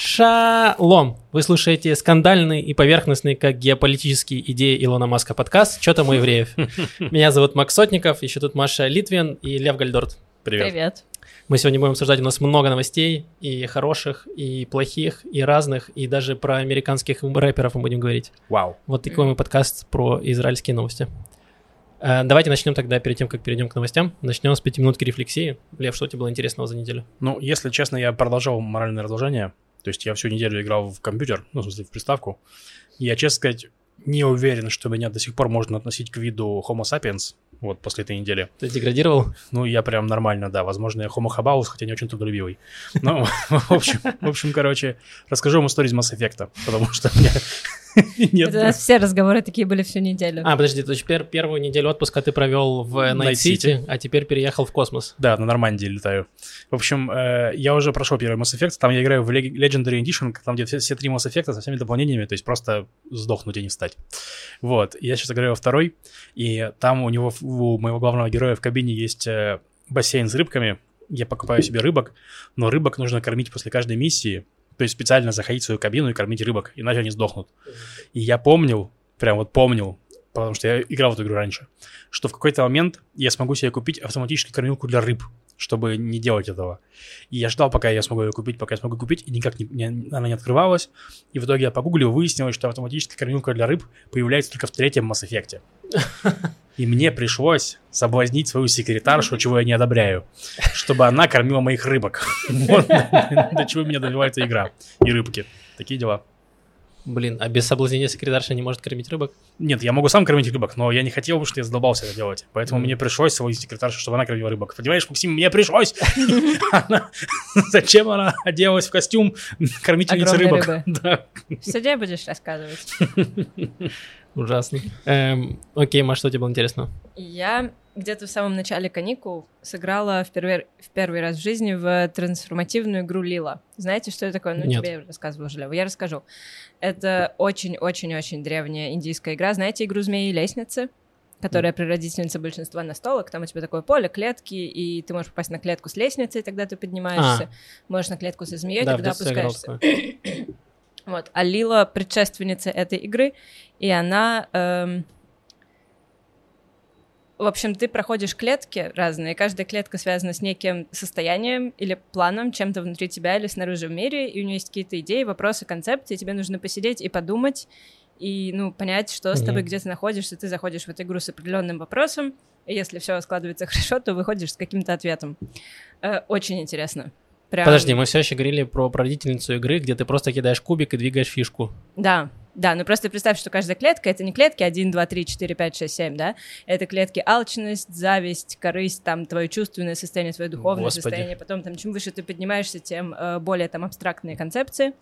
Шалом! Вы слушаете скандальный и поверхностный, как геополитические идеи Илона Маска подкаст «Чё там у евреев?». Меня зовут Макс Сотников, еще тут Маша Литвин и Лев Гальдорт. Привет. Привет. Мы сегодня будем обсуждать, у нас много новостей, и хороших, и плохих, и разных, и даже про американских рэперов мы будем говорить. Вау. Вот такой мы подкаст про израильские новости. Э, Давайте начнем тогда, перед тем, как перейдем к новостям, начнем с пятиминутки рефлексии. Лев, что тебе было интересного за неделю? Ну, если честно, я продолжал моральное разложение. То есть я всю неделю играл в компьютер, ну, в смысле, в приставку. И я, честно сказать, не уверен, что меня до сих пор можно относить к виду Homo sapiens, вот, после этой недели. Ты деградировал? Ну, я прям нормально, да. Возможно, я Homo habaus, хотя не очень трудолюбивый. Ну, в общем, в общем, короче, расскажу вам историю из Mass Effect, потому что меня нет... Это у нас все разговоры такие были всю неделю. А, подожди, то есть пер- первую неделю отпуска ты провел в City. а теперь переехал в космос. Да, на Нормандии летаю. В общем, э, я уже прошел первый Mass Effect, там я играю в Leg- Legendary Edition, там где все, все три Mass Effect со всеми дополнениями, то есть просто сдохнуть и не встать. Вот, я сейчас играю во второй, и там у него, у моего главного героя в кабине есть э, бассейн с рыбками, я покупаю себе рыбок, но рыбок нужно кормить после каждой миссии, то есть специально заходить в свою кабину и кормить рыбок, иначе они сдохнут. И я помнил, прям вот помнил, потому что я играл в эту игру раньше, что в какой-то момент я смогу себе купить автоматическую кормилку для рыб, чтобы не делать этого. И я ждал, пока я смогу ее купить, пока я смогу купить, и никак не, не- она не открывалась. И в итоге я погуглил, выяснилось, что автоматическая кормилка для рыб появляется только в третьем Mass Effect. И мне пришлось соблазнить свою секретаршу, чего я не одобряю, чтобы она кормила моих рыбок. До чего меня добивает эта игра. И рыбки. Такие дела. Блин, а без соблазнения секретарша не может кормить рыбок? Нет, я могу сам кормить рыбок, но я не хотел, потому что я задолбался это делать. Поэтому Мгм. мне пришлось соблазнить секретаршу, чтобы она кормила рыбок. Понимаешь, Максим, мне пришлось. Зачем она оделась в костюм кормительницы рыбок? В суде будешь рассказывать. Ужасно. Эм, окей, Маш, что тебе было интересно? Я где-то в самом начале каникул сыграла в первый, в первый раз в жизни в трансформативную игру Лила. Знаете, что это такое? Ну, Нет. тебе я рассказывала, Желева. Я расскажу. Это очень-очень-очень древняя индийская игра. Знаете игру «Змеи и лестницы»? которая прародительница большинства настолок, там у тебя такое поле, клетки, и ты можешь попасть на клетку с лестницей, тогда ты поднимаешься, можешь на клетку со змеей, да, тогда опускаешься. Вот. А Лила предшественница этой игры, и она... эм, В общем, ты проходишь клетки разные, каждая клетка связана с неким состоянием или планом, чем-то внутри тебя или снаружи в мире, и у нее есть какие-то идеи, вопросы, концепции, тебе нужно посидеть и подумать, и, ну, понять, что с тобой, Мгм. где ты находишься, ты заходишь в эту игру с определенным вопросом, и если все складывается хорошо, то выходишь с каким-то ответом. Э, Очень интересно. Прям... Подожди, мы все еще говорили про прародительницу игры, где ты просто кидаешь кубик и двигаешь фишку. Да, да, ну просто представь, что каждая клетка — это не клетки 1, 2, 3, 4, 5, 6, 7, да? Это клетки алчность, зависть, корысть, там, твое чувственное состояние, твое духовное Господи. состояние. Потом, там, чем выше ты поднимаешься, тем э, более там абстрактные концепции.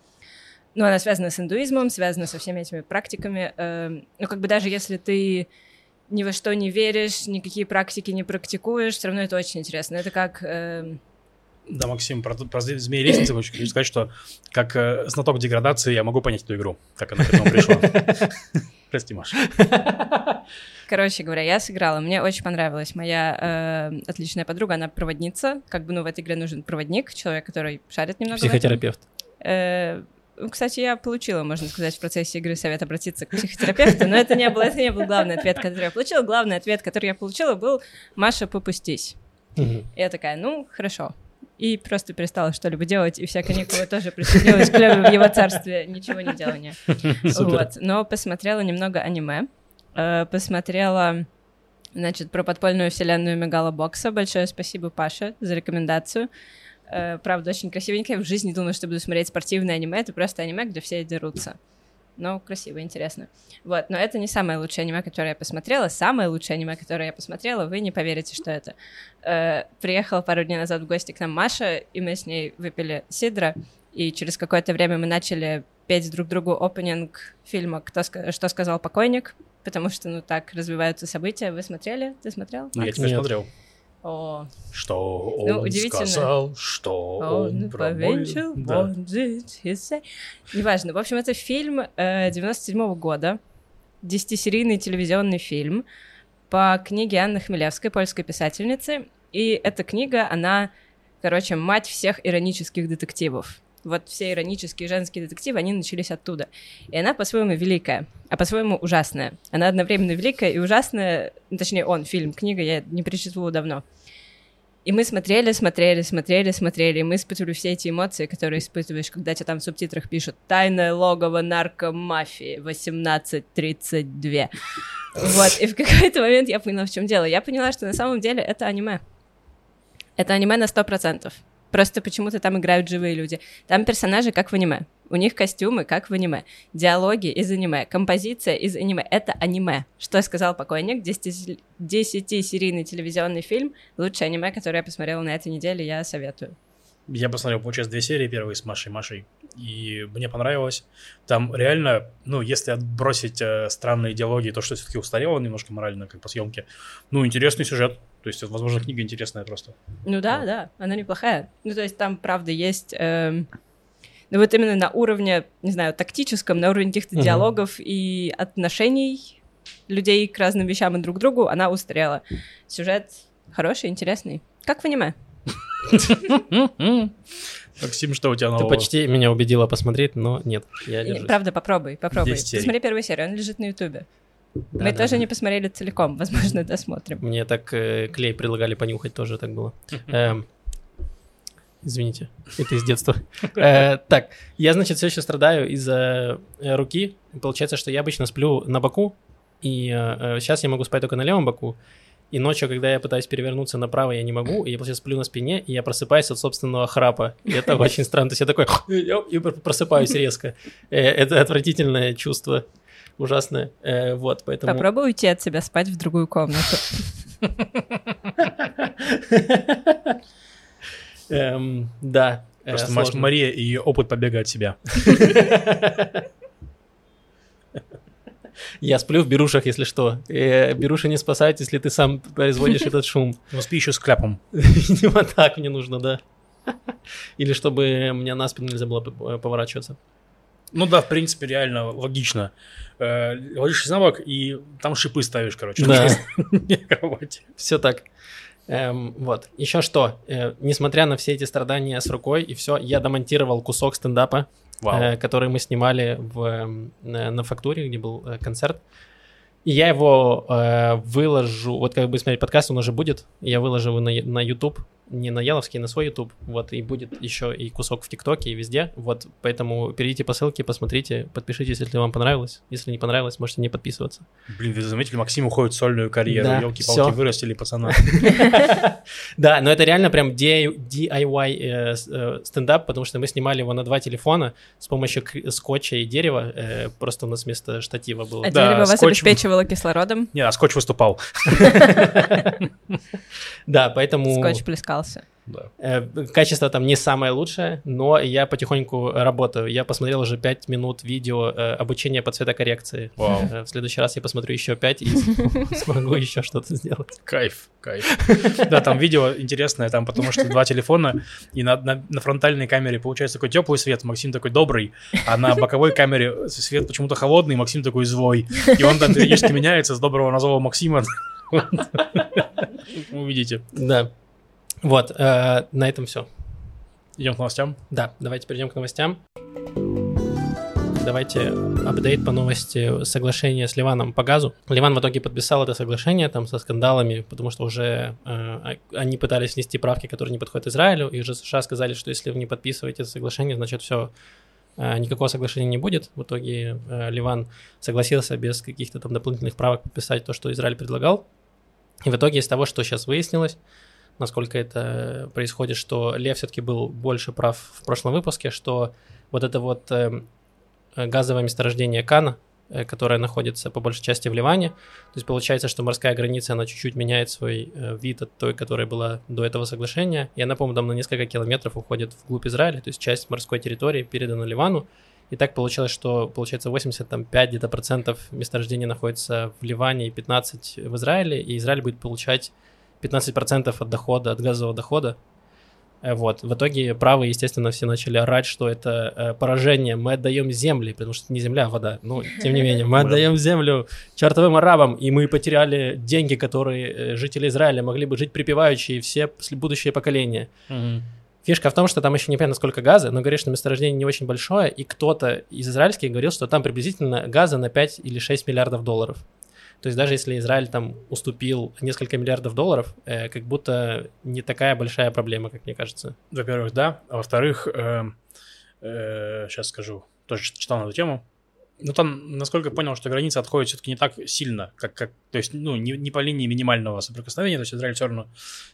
Ну, она связана с индуизмом, связана со всеми этими практиками. Эм, ну, как бы даже если ты ни во что не веришь, никакие практики не практикуешь, все равно это очень интересно. Это как... эм, Да, Максим, про, про змеи лестницы хочу хочу сказать, что как э, знаток деградации я могу понять эту игру, как она к этому пришла. Прости, Маша. Короче говоря, я сыграла, мне очень понравилось. Моя э, отличная подруга, она проводница. Как бы, ну, в этой игре нужен проводник, человек, который шарит немного. Психотерапевт. Э, ну, кстати, я получила, можно сказать, в процессе игры совет обратиться к психотерапевту, но это не был, это не был главный ответ, который я получила. Главный ответ, который я получила, был «Маша, попустись». И я такая, ну, хорошо. И просто перестала что-либо делать, и вся каникулы тоже присоединилась к в его царстве ничего не делания. Вот. Но посмотрела немного аниме. Э, Посмотрела, значит, про подпольную вселенную Мегалобокса. Большое спасибо, Паша, за рекомендацию. Э, Правда, очень красивенькая. В жизни не думала, что буду смотреть спортивное аниме. Это просто аниме, где все дерутся. Но красиво, интересно. Вот, но это не самое лучшее аниме, которое я посмотрела. Самое лучшее аниме, которое я посмотрела, вы не поверите, что это. Э, приехала пару дней назад в гости к нам Маша, и мы с ней выпили сидра, и через какое-то время мы начали петь друг другу опенинг фильма «Кто «Что сказал покойник», потому что, ну, так развиваются события. Вы смотрели? Ты смотрел? Я Нет. смотрел. О, Что Ну, он удивительно. сказал, что он он повенчал, Да. Неважно. В общем, это фильм э, 97 года, десятисерийный телевизионный фильм по книге Анны Хмелевской, польской писательницы. И эта книга, она, короче, мать всех иронических детективов. Вот все иронические женские детективы, они начались оттуда. И она по-своему великая, а по-своему ужасная. Она одновременно великая и ужасная, ну, точнее, он, фильм, книга, я не перечитывала давно. И мы смотрели, смотрели, смотрели, смотрели, и мы испытывали все эти эмоции, которые испытываешь, когда тебе там в субтитрах пишут «Тайное логово наркомафии 1832». Вот, и в какой-то момент я поняла, в чем дело. Я поняла, что на самом деле это аниме. Это аниме на сто процентов. Просто почему-то там играют живые люди. Там персонажи как в аниме. У них костюмы как в аниме. Диалоги из аниме. Композиция из аниме. Это аниме. Что сказал покойник? Десятисерийный телевизионный фильм. Лучшее аниме, которое я посмотрела на этой неделе, я советую. Я посмотрел, получается, две серии, первые с Машей Машей, и мне понравилось. Там реально, ну, если отбросить э, странные идеологии, то, что все-таки устарело немножко морально, как по съемке, ну, интересный сюжет. То есть, возможно, книга интересная просто. Ну да, вот. да, она неплохая. Ну, то есть там, правда, есть... Эм... Ну вот именно на уровне, не знаю, тактическом, на уровне каких-то угу. диалогов и отношений людей к разным вещам и друг к другу, она устарела. Сюжет хороший, интересный. Как в аниме. Максим, что у тебя нового? Ты почти меня убедила посмотреть, но нет, я держусь. Правда, попробуй, попробуй. Посмотри первую серию, он лежит на ютубе. Да, Мы да, тоже да. не посмотрели целиком, возможно, досмотрим. Мне так э, клей предлагали понюхать, тоже так было. Эм, извините, это из детства. Э, так, я, значит, все еще страдаю из-за э, руки. Получается, что я обычно сплю на боку, и сейчас я могу спать только на левом боку. И ночью, когда я пытаюсь перевернуться направо, я не могу, и я сейчас сплю на спине, и я просыпаюсь от собственного храпа. И это очень странно. То есть я такой, и просыпаюсь резко. Э, это отвратительное чувство, ужасное. Э, вот, поэтому... Попробуй уйти от себя спать в другую комнату. Эм, да. Э, Просто Мария и ее опыт побега от себя. Я сплю в берушах, если что. Э, беруши не спасают, если ты сам производишь этот шум. Ну, спи еще с кляпом. Видимо, так мне нужно, да. Или чтобы мне на спину нельзя было э, поворачиваться. Ну да, в принципе, реально логично. Э, ложишься на бок и там шипы ставишь, короче. Да. Все так. Эм, вот. Еще что, э, несмотря на все эти страдания с рукой и все, я домонтировал кусок стендапа э, который мы снимали в, на, на фактуре, где был э, концерт. И я его э, выложу, вот как бы смотреть подкаст, он уже будет, я выложу его на, на YouTube, не на Яловский, на свой YouTube, вот, и будет еще и кусок в ТикТоке и везде, вот, поэтому перейдите по ссылке, посмотрите, подпишитесь, если вам понравилось, если не понравилось, можете не подписываться. Блин, вы заметили, Максим уходит в сольную карьеру, да, елки-палки, вырастили пацана. Да, но это реально прям DIY э, э, стендап, потому что мы снимали его на два телефона с помощью скотча и дерева, э, просто у нас вместо штатива было. А дерево вас обеспечивало кислородом? Не, а скотч выступал. Да, поэтому... Скотч плескался. Да. Э, качество там не самое лучшее, но я потихоньку работаю. Я посмотрел уже 5 минут видео э, обучения по цветокоррекции. Вау. Э, в следующий раз я посмотрю еще 5 и смогу еще что-то сделать. Кайф, кайф. Да, там видео интересное, там потому что два телефона, и на, на, на фронтальной камере получается такой теплый свет, Максим такой добрый, а на боковой камере свет почему-то холодный, Максим такой злой. И он там периодически меняется с доброго на злого Максима. Увидите. Да. Вот, э, на этом все. Идем к новостям? Да, давайте перейдем к новостям. Давайте апдейт по новости соглашения с Ливаном по газу. Ливан в итоге подписал это соглашение там со скандалами, потому что уже э, они пытались внести правки, которые не подходят Израилю, и уже США сказали, что если вы не подписываете это соглашение, значит все, э, никакого соглашения не будет. В итоге э, Ливан согласился без каких-то там дополнительных правок подписать то, что Израиль предлагал. И в итоге из того, что сейчас выяснилось, насколько это происходит, что Лев все-таки был больше прав в прошлом выпуске, что вот это вот э, газовое месторождение Кана, э, которое находится по большей части в Ливане, то есть получается, что морская граница, она чуть-чуть меняет свой э, вид от той, которая была до этого соглашения, и она, по-моему, там на несколько километров уходит вглубь Израиля, то есть часть морской территории передана Ливану, и так получилось, что, получается, 85 где-то процентов месторождений находится в Ливане и 15 в Израиле, и Израиль будет получать 15% от дохода, от газового дохода. Э, вот. В итоге правые, естественно, все начали орать, что это э, поражение. Мы отдаем земли, потому что это не земля, а вода. Но, тем не менее, мы отдаем землю чертовым арабам, и мы потеряли деньги, которые э, жители Израиля могли бы жить припеваючи, и все будущие поколения. Фишка в том, что там еще непонятно сколько газа, но говорит, что месторождение не очень большое, и кто-то из израильских говорил, что там приблизительно газа на 5 или 6 миллиардов долларов. То есть даже если Израиль там уступил несколько миллиардов долларов, э, как будто не такая большая проблема, как мне кажется. Во-первых, да. А во-вторых, э, э, сейчас скажу, тоже читал на эту тему. Ну, там, насколько я понял, что граница отходит все-таки не так сильно, как, как то есть, ну, не, не по линии минимального соприкосновения, то есть Израиль все равно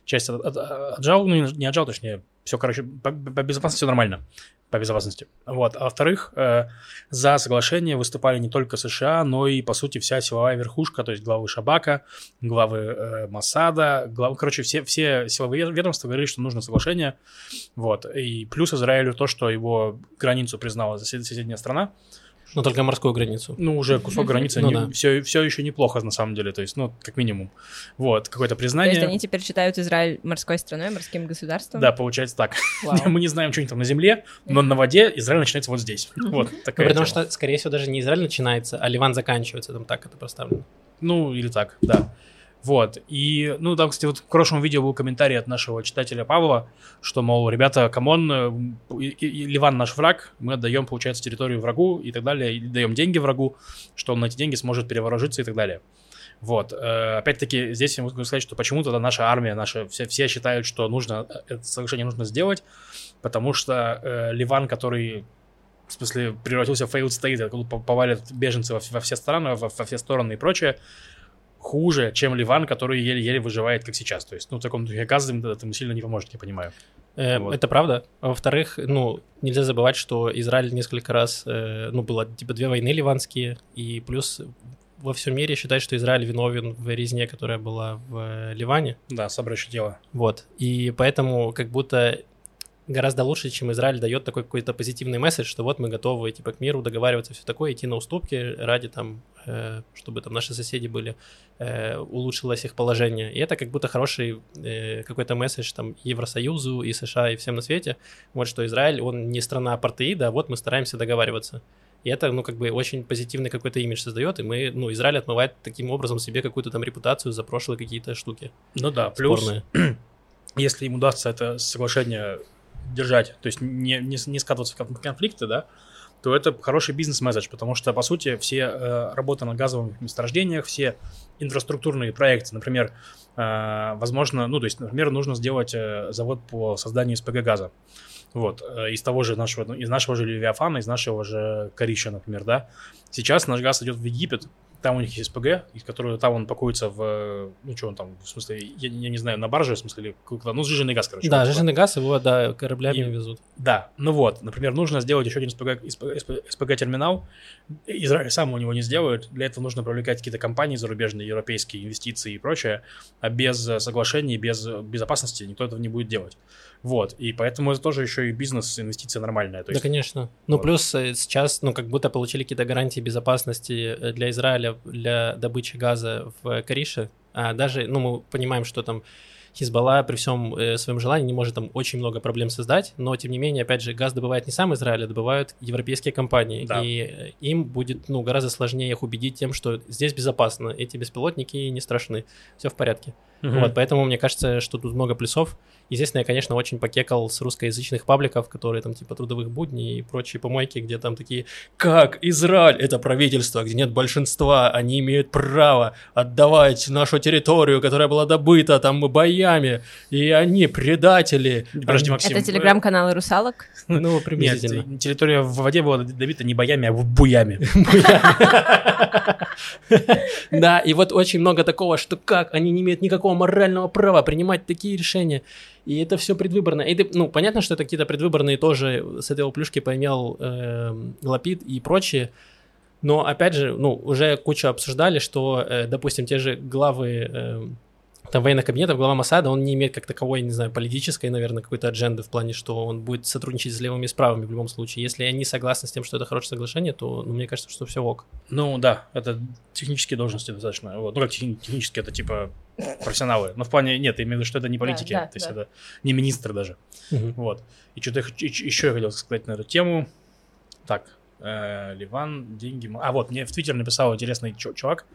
часть от, от, отжал, ну, не отжал, точнее, все, короче, по, по безопасности все нормально, по безопасности. Вот. А во-вторых, э, за соглашение выступали не только США, но и, по сути, вся силовая верхушка, то есть главы Шабака, главы э, Масада, главы, короче, все, все силовые ведомства говорили, что нужно соглашение. Вот. И плюс Израилю то, что его границу признала соседняя страна, но только морскую границу. Ну, уже кусок границы ну, не, да. все, все еще неплохо, на самом деле. То есть, ну, как минимум. Вот, какое-то признание. То есть они теперь считают Израиль морской страной, морским государством? Да, получается так. Мы не знаем, что они там на земле, но на воде Израиль начинается вот здесь. Вот такая Потому что, скорее всего, даже не Израиль начинается, а Ливан заканчивается. Там так это поставлено. Ну, или так, да. Вот. И, ну, там, кстати, вот в прошлом видео был комментарий от нашего читателя Павла, что, мол, ребята, come on, Ливан наш враг, мы отдаем, получается, территорию врагу и так далее, и даем деньги врагу, что он на эти деньги сможет перевооружиться и так далее. Вот. Э, опять-таки, здесь я могу сказать, что почему-то наша армия, наша, все, все считают, что нужно, э, это соглашение нужно сделать, потому что э, Ливан, который в смысле превратился в failed state, откуда повалят беженцы во, во все страны, во, во все стороны и прочее, хуже, чем Ливан, который еле-еле выживает, как сейчас. То есть, ну, в таком духе газ им этому сильно не поможет, я понимаю. Э, вот. Это правда. А во-вторых, ну, нельзя забывать, что Израиль несколько раз, э, ну, было типа две войны ливанские, и плюс во всем мире считают, что Израиль виновен в резне, которая была в Ливане. Да, собрачье дело. Вот. И поэтому как будто гораздо лучше, чем Израиль дает такой какой-то позитивный месседж, что вот мы готовы типа к миру договариваться, все такое, идти на уступки ради там, э, чтобы там наши соседи были, э, улучшилось их положение. И это как будто хороший э, какой-то месседж там Евросоюзу и США и всем на свете, вот что Израиль, он не страна апартеида, а вот мы стараемся договариваться. И это, ну, как бы очень позитивный какой-то имидж создает, и мы, ну, Израиль отмывает таким образом себе какую-то там репутацию за прошлые какие-то штуки. Ну да, плюс, если им удастся это соглашение держать, то есть не, не, не скатываться в конфликты, да, то это хороший бизнес-месседж, потому что, по сути, все э, работы на газовых месторождениях, все инфраструктурные проекты, например, э, возможно, ну, то есть, например, нужно сделать э, завод по созданию СПГ газа, вот, э, из того же нашего, ну, из нашего же Левиафана, из нашего же Корища, например, да. Сейчас наш газ идет в Египет, там у них есть СПГ, из которого там он пакуется в, ну что он там, в смысле, я, я не знаю, на барже, в смысле, или куда, ну сжиженный газ, короче. Да, сжиженный газ его, да, кораблями и, везут. Да, ну вот, например, нужно сделать еще один СПГ-терминал, Израиль сам у него не сделает, для этого нужно привлекать какие-то компании зарубежные, европейские, инвестиции и прочее, а без соглашений, без безопасности никто этого не будет делать. Вот, и поэтому это тоже еще и бизнес, инвестиция нормальная. То есть, да, конечно. Ну, вот. плюс э, сейчас, ну, как будто получили какие-то гарантии безопасности э, для Израиля для добычи газа в Карише. А даже, ну, мы понимаем, что там Хизбалла при всем э, своем желании не может там очень много проблем создать, но тем не менее, опять же, газ добывает не сам Израиль, а добывают европейские компании, да. и э, им будет ну гораздо сложнее их убедить тем, что здесь безопасно, эти беспилотники не страшны, все в порядке. Угу. Вот, поэтому мне кажется, что тут много плюсов. Естественно, я, конечно, очень покекал с русскоязычных пабликов, которые там типа трудовых будней и прочие помойки, где там такие, как Израиль, это правительство, где нет большинства, они имеют право отдавать нашу территорию, которая была добыта там боями, и они предатели. Подожди, Максим. Это телеграм-каналы русалок? Ну, приблизительно. Нет, территория в воде была добита не боями, а буями. Да, и вот очень много такого, что как они не имеют никакого морального права принимать такие решения. И это все предвыборно. И ты, ну, понятно, что это какие-то предвыборные тоже с этой плюшки поимел э, Лапид и прочие. Но опять же, ну, уже кучу обсуждали, что, э, допустим, те же главы э, там военных кабинетов, глава Масада, он не имеет как таковой, не знаю, политической, наверное, какой-то адженды в плане, что он будет сотрудничать с левыми и с правыми в любом случае. Если они согласны с тем, что это хорошее соглашение, то ну, мне кажется, что все ок. Ну да, это технические должности достаточно. Вот. Ну как технически, это типа профессионалы. Но в плане, нет, я имею в виду, что это не политики, да, да, то есть да. это не министр даже. Угу. Вот. И что-то еще я хотел сказать на эту тему. Так, э, Ливан, деньги... А вот, мне в Твиттер написал интересный чувак,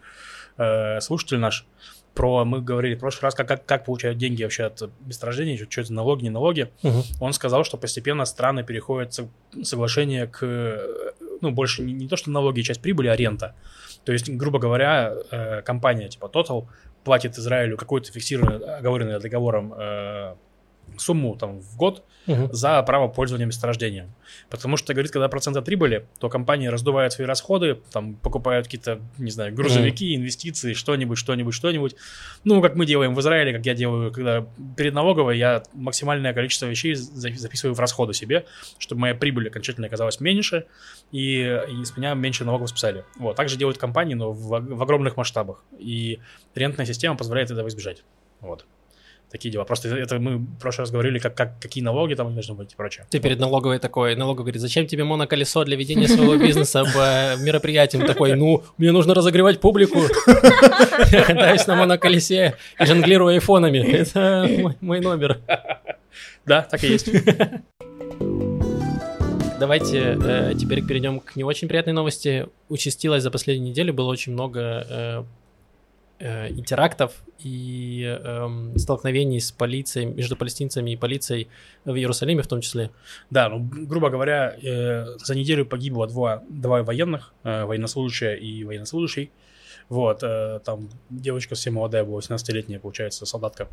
э, слушатель наш, про, мы говорили в прошлый раз, как, как, как получают деньги вообще от месторождения, что, что это налоги, не налоги. Мгм. Он сказал, что постепенно страны переходят со- соглашение к, ну, больше не, не то, что налоги и часть прибыли, а рента. То есть, грубо говоря, э, компания типа Total платит Израилю какую-то фиксированную, оговоренную договором э, сумму там в год Мгм. за право пользования месторождением. Потому что, говорит, когда процент от прибыли, то компании раздувают свои расходы, там покупают какие-то, не знаю, грузовики, инвестиции, что-нибудь, что-нибудь, что-нибудь. Ну, как мы делаем в Израиле, как я делаю, когда перед налоговой я максимальное количество вещей за- записываю в расходы себе, чтобы моя прибыль окончательно оказалась меньше, и, и с меня меньше налогов списали. Вот, так же делают компании, но в, в огромных масштабах. И рентная система позволяет этого избежать. Вот. Такие дела. Просто это мы в прошлый раз говорили, как, как, какие налоги там должны быть и прочее. Ты перед налоговой такой, налоговый говорит, зачем тебе моноколесо для ведения своего бизнеса по мероприятиям? Такой, ну, мне нужно разогревать публику. Я катаюсь на моноколесе и жонглирую айфонами. Это мой- номер. Да, так и есть. Давайте э, теперь перейдем к не очень приятной новости. Участилось за последнюю неделю, было очень много э, э, интерактов и эм, столкновений с полицией, между палестинцами и полицией в Иерусалиме в том числе. Да, ну, грубо говоря, э, за неделю погибло два, два военных, э, военнослужащая и военнослужащий. Вот, э, там девочка совсем молодая была, 18-летняя, получается, солдатка.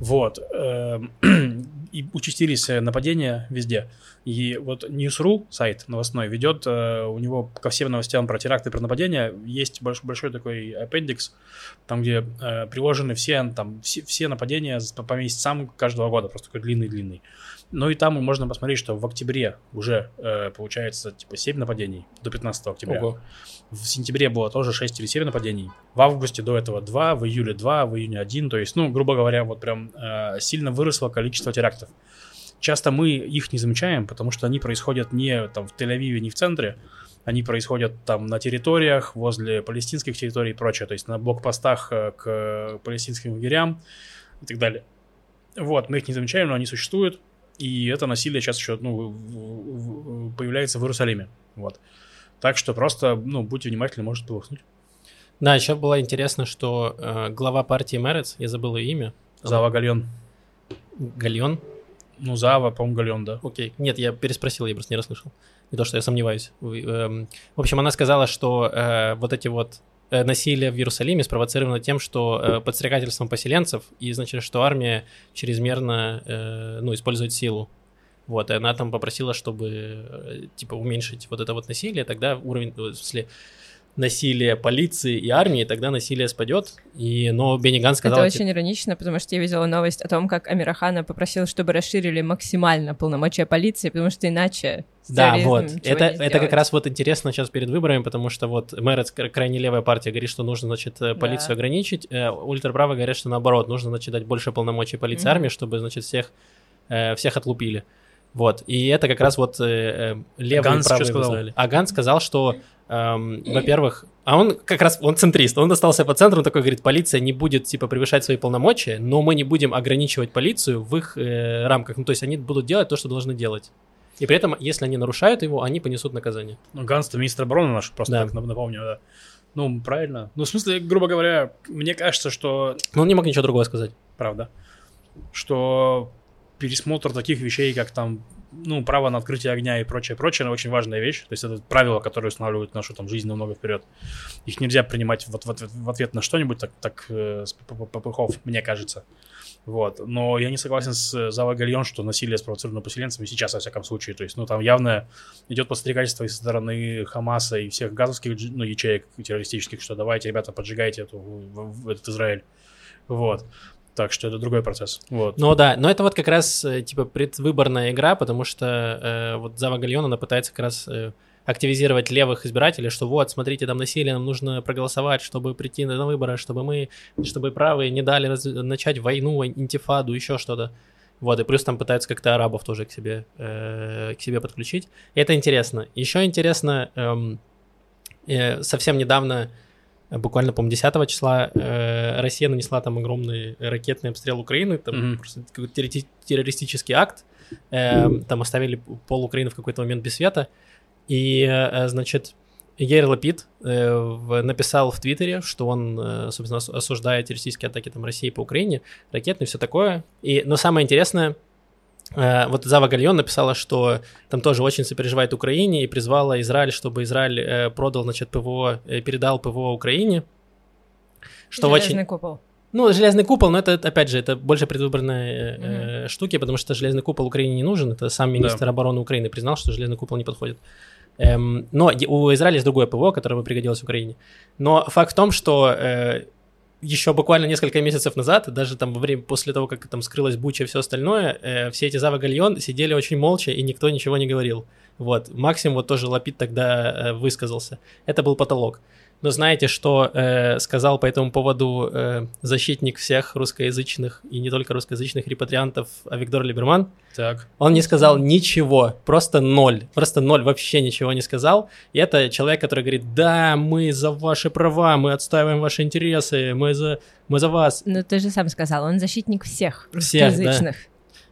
Вот, э, и участились э, нападения везде. И вот News.ru, сайт новостной, ведет, э, у него ко всем новостям про теракты про нападения есть больш- большой такой аппендикс, там, где э, приложены все, там, все, все нападения по, по месяцам каждого года, просто такой длинный-длинный. Ну и там можно посмотреть, что в октябре уже э, получается типа 7 нападений до 15 октября. Ого. В сентябре было тоже 6 или 7 нападений. В августе до этого 2, в июле 2, в июне 1. То есть, ну, грубо говоря, вот прям э, сильно выросло количество терактов. Часто мы их не замечаем, потому что они происходят не там в Тель-Авиве, не в центре. Они происходят там на территориях, возле палестинских территорий и прочее. То есть на блокпостах э, к палестинским лагерям и так далее. Вот, мы их не замечаем, но они существуют. И это насилие сейчас еще ну, в- в- в- появляется в Иерусалиме. Вот. Так что просто, ну, будьте внимательны, может полыхнуть. Да, еще было интересно, что э, глава партии Мерец, я забыл ее имя, Зава Гальон. Гальон, Ну, Зава, по-моему, Гальон, да. Окей. Нет, я переспросил, я просто не расслышал. Не то, что я сомневаюсь. Вы, эм, В общем, она сказала, что э, вот эти вот насилие в Иерусалиме спровоцировано тем, что э, подстрекательством поселенцев, и значит, что армия чрезмерно э, ну, использует силу. Вот, и она там попросила, чтобы э, типа уменьшить вот это вот насилие, тогда уровень, э, насилия полиции и армии, тогда насилие спадет. И, но Бенни Ганс сказал... Это очень иронично, потому что я видела новость о том, как Амирахана попросил, чтобы расширили максимально полномочия полиции, потому что иначе Да, вот. Это, не это как раз вот интересно сейчас перед выборами, потому что вот Мэрец, кра- крайне левая партия, говорит, что нужно, значит, э, полицию Да. ограничить. э, Ультраправые говорят, что наоборот, нужно, значит, дать больше полномочий полиции Мгм. армии, чтобы, значит, всех, э, всех отлупили. Вот. И это как раз вот э, э, левые Ганс и правые что сказал? А Ганс сказал, что, эм, во-первых, а он как раз, он центрист, он остался по центру, он такой говорит, полиция не будет, типа, превышать свои полномочия, но мы не будем ограничивать полицию в их э, рамках. Ну, то есть они будут делать то, что должны делать. И при этом, если они нарушают его, они понесут наказание. Ну, Ганс, это министр обороны наш, просто Да. так нап- напомню, да. Ну, правильно. Ну, в смысле, грубо говоря, мне кажется, что, Но он не мог ничего другого сказать. правда, что пересмотр таких вещей, как там, ну, право на открытие огня и прочее, прочее, очень важная вещь. То есть это правила, которые устанавливают нашу там жизнь намного вперед. Их нельзя принимать вот в, ответ, в ответ на что-нибудь так, так э, попыхов, мне кажется. Вот. Но я не согласен с Завой Гальон, что насилие спровоцировано поселенцами сейчас, во всяком случае. То есть, ну, там явно идет подстрекательство со стороны Хамаса и всех газовских ну, ячеек террористических, что давайте, ребята, поджигайте эту, этот Израиль. Вот. Так что это другой процесс. Вот. Ну да, но это вот как раз э, типа предвыборная игра, потому что э, вот Зава Гальон, она пытается как раз э, активизировать левых избирателей, что вот, смотрите, там насилие, нам нужно проголосовать, чтобы прийти на выборы, чтобы мы, чтобы правые не дали раз- начать войну, интифаду, еще что-то. Вот, и плюс там пытаются как-то арабов тоже к себе, э, к себе подключить. И это интересно. Еще интересно, эм, э, совсем недавно, э, буквально, по-моему, 10 числа, э, Россия нанесла там огромный ракетный обстрел Украины, там Мгм. просто какой-то террористи- террористический акт, Эм, там оставили пол Украины в какой-то момент без света, и, э, значит, Ейр Лапид э, в, написал в Твиттере, что он, э, собственно, ос- осуждает террористические атаки там, России по Украине, ракетные, все такое. И, но самое интересное, э, вот Зава Гальон написала, что там тоже очень сопереживает Украине и призвала Израиль, чтобы Израиль э, продал, значит, ПВО, э, передал ПВО Украине. Что Железный очень... купол. Ну, железный купол, но это, опять же, это больше предвыборные э, штуки, потому что железный купол Украине не нужен. Это сам министр обороны Украины признал, что железный купол не подходит. Эм, но у Израиля есть другое ПВО, которое бы пригодилось Украине. Но факт в том, что э, еще буквально несколько месяцев назад, даже там во время, после того, как там скрылась Буча и все остальное, э, все эти Зава Гальон сидели очень молча, и никто ничего не говорил. Вот, максимум вот тоже Лапид тогда э, высказался. Это был потолок. Но знаете, что э, сказал по этому поводу э, защитник всех русскоязычных и не только русскоязычных репатриантов Авигдор Либерман? Так. Он не сказал ничего, просто ноль, просто ноль, вообще ничего не сказал. И это человек, который говорит, да, мы за ваши права, мы отстаиваем ваши интересы, мы за, мы за вас. Ну, ты же сам сказал, он защитник всех Всех, да.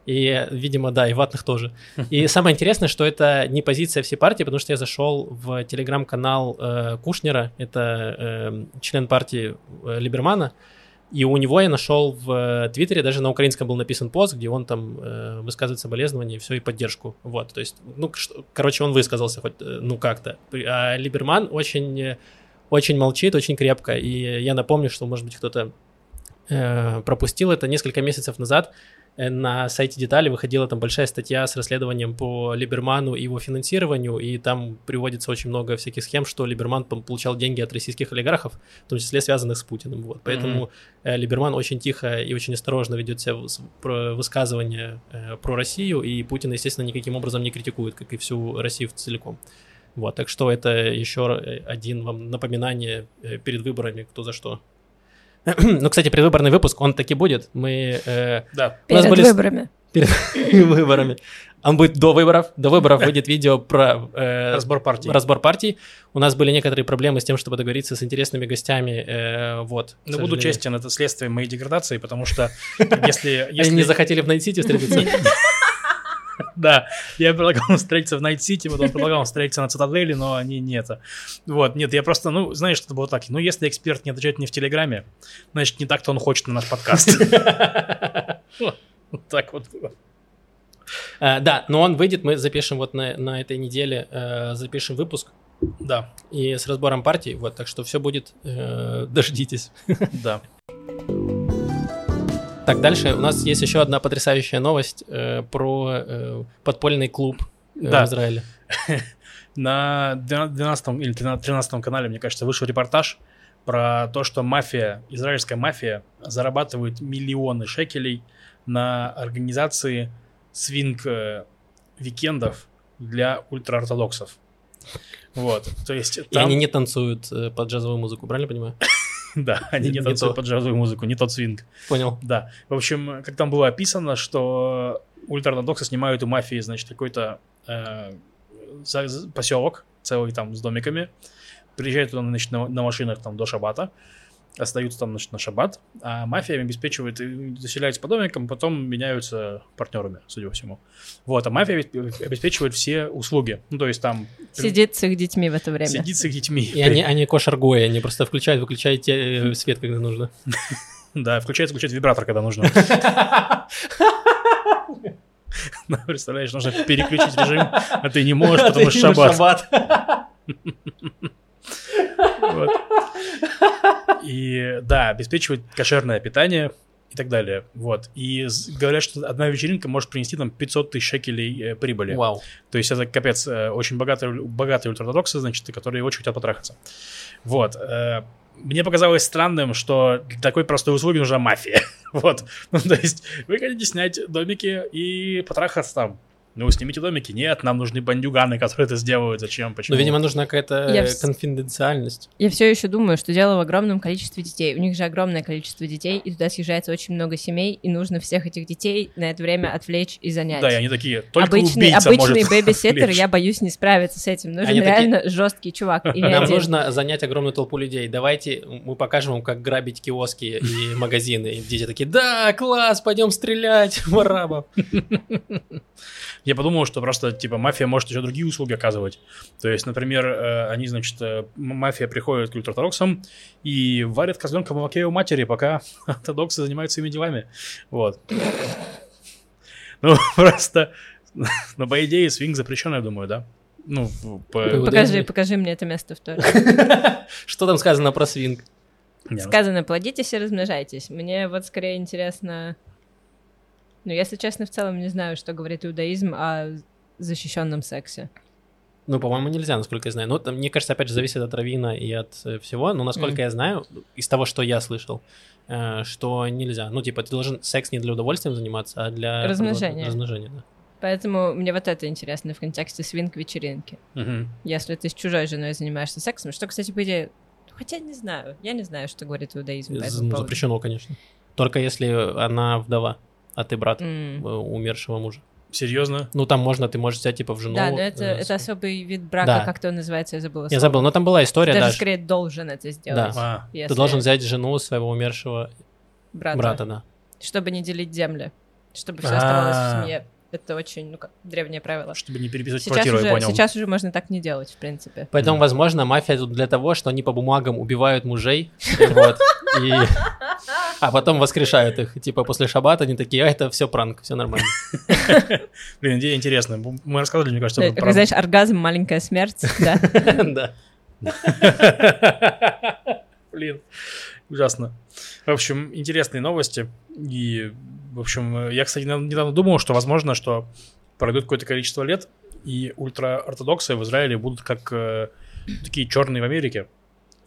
И, видимо, да, и ватных тоже. И самое интересное, что это не позиция всей партии, потому что я зашел в телеграм-канал э, Кушнера, это э, член партии э, Либермана, и у него я нашел в э, Твиттере, даже на украинском был написан пост, где он там э, высказывает соболезнования и все, и поддержку. Вот, то есть, ну, что- короче, он высказался хоть, э, ну, как-то. А Либерман очень, очень молчит, очень крепко, и я напомню, что, может быть, кто-то э, пропустил это несколько месяцев назад. Э, На сайте Детали выходила там большая статья с расследованием по Либерману и его финансированию, и там приводится очень много всяких схем, что Либерман получал деньги от российских олигархов, в том числе связанных с Путиным. Вот. Поэтому э, Либерман очень тихо и очень осторожно ведет себя в высказывания э, про Россию, и Путина, естественно, никаким образом не критикует, как и всю Россию целиком. Вот, так что это еще один вам напоминание перед выборами, кто за что. Ну, кстати, предвыборный выпуск, он таки будет. Мы э, Да. У нас Перед были с- выборами. перед выборами. Он будет до выборов. До выборов выйдет видео про э, Разбор партий. разбор партий. У нас были некоторые проблемы с тем, чтобы договориться с интересными гостями. э, вот. Но буду честен, это следствие моей деградации, потому что если... Они если... не захотели в Найт-Сити встретиться. Да, я предлагал встретиться в Найт-Сити, потом предлагал встретиться на Цитадели, но они не это. Вот, нет, я просто, ну, знаешь, что это было так. Ну, если эксперт не отвечает мне в Телеграме, значит, не так-то он хочет на наш подкаст. Вот так вот было. Э, Да, но он выйдет, мы запишем вот на на этой неделе, э, запишем выпуск Да, и с разбором партий. Вот, так что все будет, э, дождитесь. да. Так, дальше у нас есть еще одна потрясающая новость э, про э, подпольный клуб э, Да. в Израиле. На 12 или 13 канале, мне кажется, вышел репортаж про то, что мафия, израильская мафия зарабатывает миллионы шекелей на организации свинг-викендов для ультраортодоксов. Вот, то есть И там... они не танцуют э, под джазовую музыку, правильно понимаю? Да, они не Не танцуют под джазовую музыку, не тот свинг. Понял. Да. В общем, как там было описано, что ультраортодоксы снимают у мафии, значит, какой-то э, поселок, целый там с домиками, приезжают туда, значит, на, на машинах там до шабата, остаются там, значит, на шаббат, а мафия им обеспечивает, и заселяются по домикам, потом меняются партнерами, судя по всему. Вот, а мафия обесп- обеспечивает все услуги. Ну, то есть там Сидит с их детьми в это время. сидит с их детьми. И они, они кошер-гои, они просто включают, выключают э, свет, когда нужно. Да, включает, включает вибратор, когда нужно. Ну, Представляешь, нужно переключить режим, а ты не можешь, потому что шаббат. И да, обеспечивает кошерное питание и так далее. Вот. И говорят, что одна вечеринка может принести там 500 тысяч шекелей э, прибыли. Вау. То есть это капец, э, очень богатые, богатые ультраортодоксы, значит, которые очень хотят потрахаться. Вот. э, Мне показалось странным, что для такой простой услуги нужна мафия. Вот. Ну, то есть вы хотите снять домики и потрахаться там. Ну, снимите домики. Нет, нам нужны бандюганы, которые это сделают. Зачем? Почему? Ну, видимо, нужна какая-то Я э, вс- конфиденциальность. Я все еще думаю, что дело в огромном количестве детей. У них же огромное количество детей, и туда съезжается очень много семей, и нужно всех этих детей на это время отвлечь и занять. Да, и они такие, только обычный убийца обычный бэбисеттер, я боюсь не справиться с этим. Нужен Они такие- реально жесткий чувак. Нам один. нужно занять огромную толпу людей. Давайте мы покажем вам, как грабить киоски и магазины. И дети такие, да, класс, пойдем стрелять в арабов. Я подумал, что просто, типа, мафия может еще другие услуги оказывать. То есть, например, э, они, значит, э, мафия приходит к ультраортодоксам и варят козленка в молоке у матери, пока ортодоксы занимаются своими делами. Вот. Ну, просто... Но, по идее, свинг запрещен, я думаю, да? Ну, по... Покажи, покажи мне это место в Торе. Что там сказано про свинг? Ну, Сказано, плодитесь и размножайтесь. Мне вот скорее интересно... Ну, если честно, в целом не знаю, что говорит иудаизм о защищенном сексе. Ну, по-моему, нельзя, насколько я знаю. Ну, там, мне кажется, опять же, зависит от равина и от э, всего. Но насколько Мгм. я знаю, из того, что я слышал, э, что нельзя. Ну, типа, ты должен секс не для удовольствия заниматься, а для Размножения. размножения, да. Поэтому мне вот это интересно в контексте свинг-вечеринки. Мгм. Если ты с чужой женой занимаешься сексом, что, кстати, по идее... Хотя не знаю. Я не знаю, что говорит иудаизм по З- этому поводу. Запрещено, конечно. Только если она вдова, а ты брат э, умершего мужа. Серьезно? Ну, там можно, ты можешь взять, типа, в жену. Да, но это, э, это особый вид брака, Да. как-то он называется, я забыла. Я слово. забыл, но там была история, Ты даже да, скорее должен это сделать. А, ты если должен взять жену своего умершего брата, брата, да. чтобы не делить земли, чтобы все А. оставалось в семье. Это очень, ну как, древнее правило. чтобы не переписывать Сейчас квартиру, я уже, понял. сейчас уже можно так не делать, в принципе. Поэтому, Мгм. возможно, мафия тут для того, что они по бумагам убивают мужей, вот, и... А потом воскрешают их. Типа после шабата они такие, а это все пранк, все нормально. Блин, идея интересная. Мы рассказывали, мне кажется, Э, про- знаешь, оргазм, маленькая смерть, да. Да. Блин, ужасно. В общем, интересные новости. И, в общем, я, кстати, недавно недавно думал, что возможно, что пройдет какое-то количество лет, и ультраортодоксы в Израиле будут как э, такие черные в Америке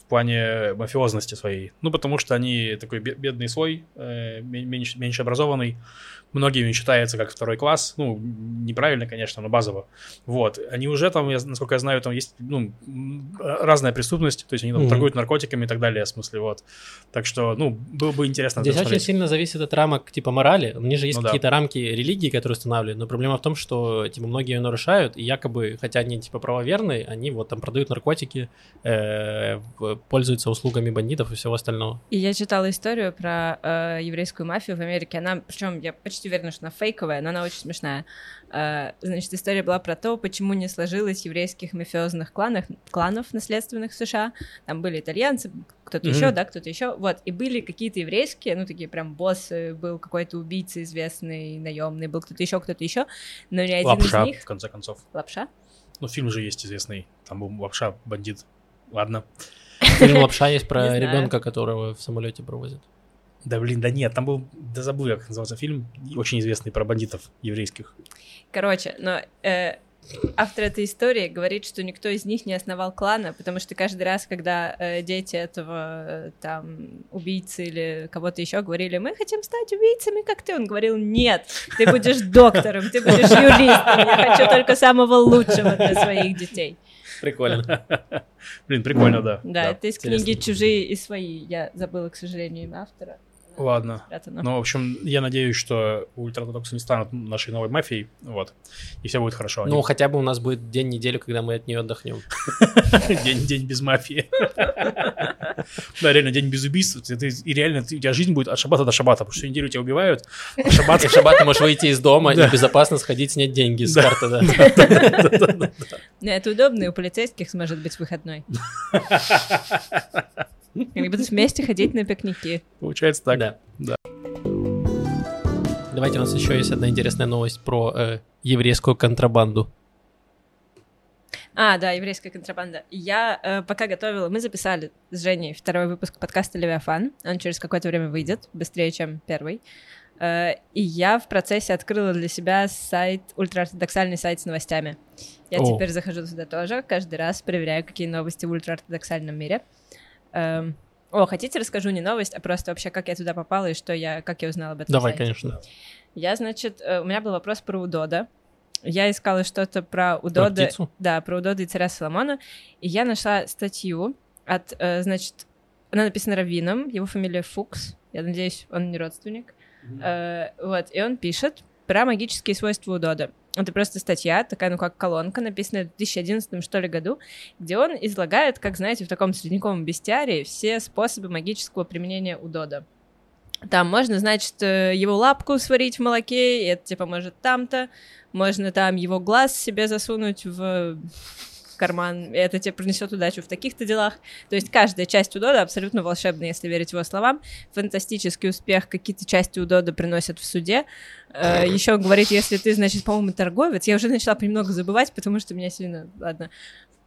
в плане мафиозности своей. Ну, потому что они такой бе- бедный слой, э, ме- меньше, меньше образованный, многими считается как второй класс, ну, неправильно, конечно, но базово. Вот, они уже там, я- насколько я знаю, там есть, ну, разная преступность, то есть они там Мгм. торгуют наркотиками и так далее, в смысле, вот. Так что, ну, было бы интересно Здесь очень сильно зависит от рамок типа морали. У них же есть Ну да. какие-то рамки религии, которые устанавливают, но проблема в том, что типа многие ее нарушают, и якобы, хотя они типа правоверные, они вот там продают наркотики, э, пользуются услугами бандитов и всего остального. И я читала историю про э, еврейскую мафию в Америке. Она, причем я почти уверена, что она фейковая, но она очень смешная. Э, значит, история была про то, почему не сложилось еврейских мафиозных кланов, кланов наследственных в США. Там были итальянцы, кто-то Мгм. еще, да, кто-то еще. Вот, и были какие-то еврейские, ну, такие прям боссы, был какой-то убийца известный, наемный, был кто-то еще, кто-то еще, но ни один Лапша, из них... в конце концов. Лапша? Ну, фильм же есть известный, там был Лапша, бандит. Ладно. Фильм «Лапша» есть про ребенка, которого в самолете провозят. Да блин, да нет, там был, да забыл, как назывался фильм, очень известный про бандитов еврейских. Короче, но э, автор этой истории говорит, что никто из них не основал клана, потому что каждый раз, когда э, дети этого э, там убийцы или кого-то еще говорили, мы хотим стать убийцами, как ты, он говорил, нет, ты будешь доктором, ты будешь юристом, я хочу только самого лучшего для своих детей. Прикольно. Блин, прикольно, да. Да, это из книги «Чужие и свои». Я забыла, к сожалению, имя автора. Ладно. Спрятано. Ну, в общем, я надеюсь, что ультраортодоксы не станут нашей новой мафией, вот, и все будет хорошо. Ну, хотя бы у нас будет день неделю, когда мы от нее отдохнем. день, день без мафии. Да, реально, день без убийств. И реально, у тебя жизнь будет от шабата до шабата, потому что всю неделю тебя убивают, а шаббат... И в шаббат ты можешь выйти из дома и безопасно сходить снять деньги с карты, да. Ну, это удобно, и у полицейских сможет быть выходной. Они будут вместе ходить на пикники. Получается так. Да. Да. Давайте, у нас еще есть одна интересная новость про э, еврейскую контрабанду. А, да, еврейская контрабанда. Я э, пока готовила, мы записали с Женей второй выпуск подкаста «Левиафан». Он через какое-то время выйдет, быстрее, чем первый. Э, и я в процессе открыла для себя сайт, ультраортодоксальный сайт с новостями. Я О. теперь захожу туда тоже, каждый раз проверяю, какие новости в ультраортодоксальном мире. Эм, о, хотите, расскажу не новость, а просто вообще, как я туда попала и что я, как я узнала об этом Давай, сайте? конечно. Я, значит, э, у меня был вопрос про Удода. Я искала что-то про Про Удода. птицу? Да, про Удода и царя Соломона. И я нашла статью от, э, значит, она написана Равином, его фамилия Фукс. Я надеюсь, он не родственник. Э, вот, и он пишет про магические свойства Удода. Это просто статья, такая, ну, как колонка, написанная в 2011, что ли, году, где он излагает, как, знаете, в таком средневековом бестиарии все способы магического применения Удода. Там можно, значит, э, его лапку сварить в молоке, и это типа может там-то. Можно там его глаз себе засунуть в карман, и это тебе принесет удачу в таких-то делах. То есть каждая часть Удода абсолютно волшебная, если верить его словам. Фантастический успех какие-то части Удода приносят в суде. Э, Еще он говорит, если ты, значит, по-моему, торговец, я уже начала немного забывать, потому что меня сильно... Ладно.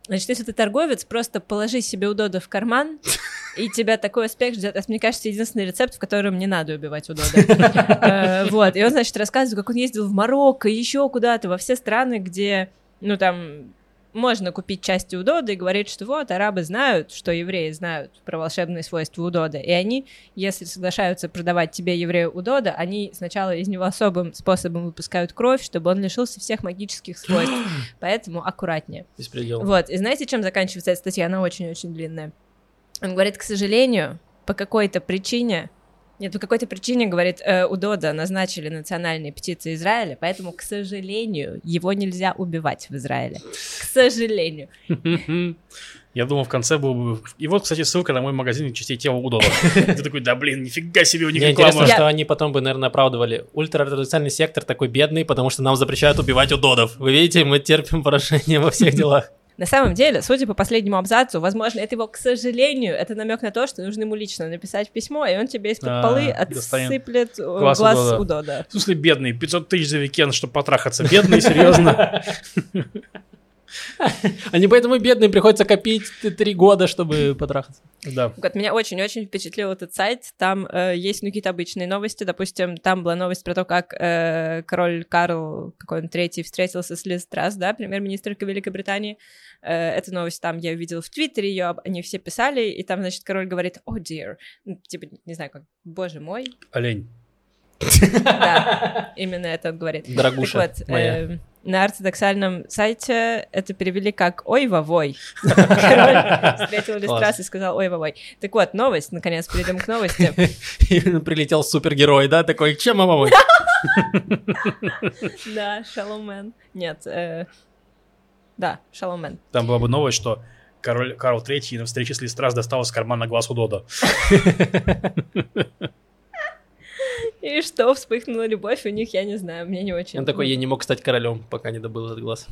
Значит, если ты торговец, просто положи себе Удода в карман, и тебя такой успех ждет. Это, мне кажется, единственный рецепт, в котором не надо убивать Удода. Э, Вот, и он, значит, рассказывает, как он ездил в Марокко, еще куда-то, во все страны, где, ну, там, можно купить части Удода и говорить, что вот, арабы знают, что евреи знают про волшебные свойства Удода, и они, если соглашаются продавать тебе еврею Удода, они сначала из него особым способом выпускают кровь, чтобы он лишился всех магических свойств, поэтому аккуратнее. Беспредел. Вот, и знаете, чем заканчивается эта статья? Она очень-очень длинная. Он говорит, к сожалению, по какой-то причине, нет, по какой-то причине, говорит, э, у Дода назначили национальной птицей Израиля, поэтому, к сожалению, его нельзя убивать в Израиле. К сожалению. Я думал, в конце был бы... И вот, кстати, ссылка на мой магазин частей тела удобно. Ты такой, да блин, нифига себе, у них Мне интересно, реклама. что они потом бы, наверное, оправдывали. Ультраортодоксальный сектор такой бедный, потому что нам запрещают убивать удодов. Вы видите, мы терпим поражение во всех делах. На самом деле, судя по последнему абзацу, возможно, это его, к сожалению, это намек на то, что нужно ему лично написать письмо, и он тебе из-под А, полы отсыплет э, глаз глаз, Удода. у Дода. В смысле, бедный, 500 тысяч за викенд, чтобы потрахаться. Бедный, серьезно. Они поэтому бедные, приходится копить три года, чтобы потрахаться. Да. Вот меня очень-очень впечатлил этот сайт. Там э, есть ну, какие-то обычные новости. Допустим, там была новость про то, как э, король Карл, какой он третий, встретился с Лиз Трасс, да, премьер-министрка Великобритании. Э, эта новость там я увидела в Твиттере, ее они все писали, и там, значит, король говорит, о, dear. Ну, типа, не знаю, как, боже мой. Олень. Да, именно это он говорит. Дорогуша Так вот, моя. э, на ортодоксальном сайте это перевели как «Ой, вовой». Король встретил Листрас и сказал «Ой, вовой». Так вот, новость, наконец, перейдем к новости. Именно прилетел супергерой, да, такой, чем мамой? Да, Шаломен. Нет, да, Шаломен. Там была бы новость, что король Карл III на встрече с Листрас достал из кармана глаз у Дода. И что, вспыхнула любовь у них, я не знаю, мне не очень. Он такой, я не мог стать королем, пока не добыл этот глаз.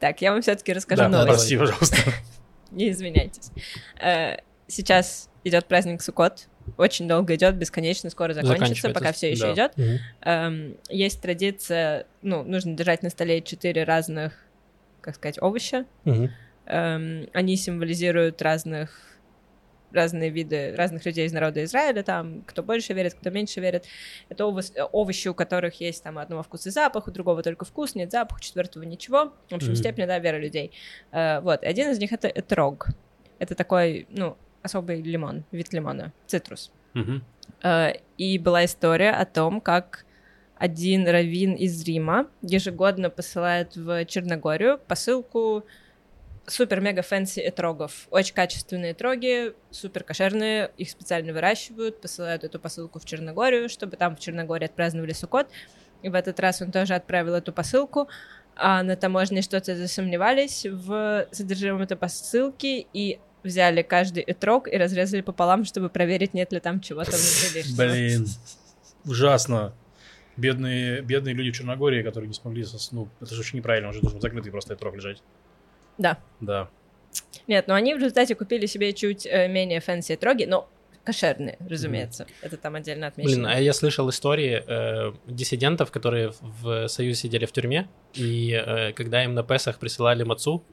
Так, я вам все-таки расскажу Да, новость. прости, пожалуйста. Не извиняйтесь. Э, Сейчас идет праздник Суккот. Очень долго идет, бесконечно, скоро закончится, пока все еще Да. идет. Мгм. Эм, есть традиция, ну, нужно держать на столе четыре разных, как сказать, овоща. Мгм. Эм, они символизируют разных разные виды, разных людей из народа Израиля, там, кто больше верит, кто меньше верит. Это овощ- э, овощи, у которых есть там одного вкус и запах, у другого только вкус, нет запаха, у четвертого ничего. В общем, Мгм. степень, да, веры людей. Э, вот, один из них — это этрог. Это такой, ну, особый лимон, вид лимона, цитрус. Э, И была история о том, как один раввин из Рима ежегодно посылает в Черногорию посылку супер-мега fancy этрогов. Очень качественные этроги, супер кошерные, их специально выращивают, посылают эту посылку в Черногорию, чтобы там в Черногории отпраздновали Суккот. И в этот раз он тоже отправил эту посылку, а на таможне что-то засомневались в содержимом этой посылки и взяли каждый этрог и разрезали пополам, чтобы проверить, нет ли там чего-то внутри лишнего. Блин, ужасно. Бедные, бедные люди в Черногории, которые не смогли... сос- Ну, это же очень неправильно, уже должен закрытый просто этрог лежать. Да. Да. Нет, но они в результате купили себе чуть э, менее fancy этроги, но кошерные, разумеется. Это там отдельно отмечено. Блин, а я слышал истории э, диссидентов, которые в Союзе сидели в тюрьме, и э, когда им на Песах присылали мацу,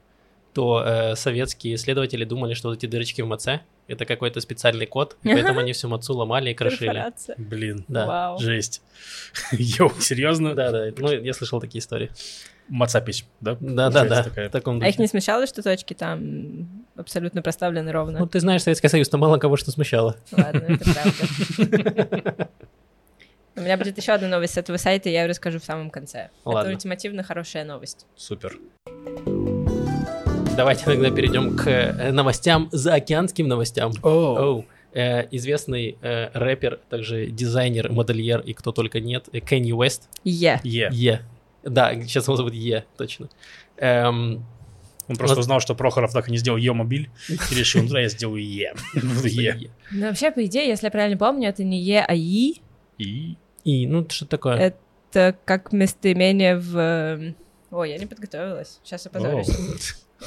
то э, советские исследователи думали, что вот эти дырочки в маце — это какой-то специальный код, и поэтому они всю мацу ломали и крошили. Блин, Да. Вау. жесть. Йоу, серьезно? Да, да, ну я слышал такие истории. Мацапись, да? Да, да, да. такая. В таком А их духе. не смущало, что точки там абсолютно проставлены ровно? Ну, ты знаешь, Советский Союз, там мало кого что смущало. Ладно, это правда. У меня будет еще одна новость с этого сайта, я ее расскажу в самом конце. Ладно. Это ультимативно хорошая новость. Супер. Давайте тогда перейдем к э, новостям, заокеанским новостям. Оу. Э, известный э, рэпер, также дизайнер, модельер и кто только нет, э, Кенни Уэст. Е. Е. Да, сейчас его зовут Е, точно. Эм, Он просто Вот. узнал, что Прохоров так и не сделал Е-мобиль, и решил, ну да, я сделаю Е. Е. Ну, вообще, по идее, если я правильно помню, это не Е, а И. И... И, ну, что такое? Это как местоимение в... э, Ой, я не подготовилась. Сейчас я позорюсь.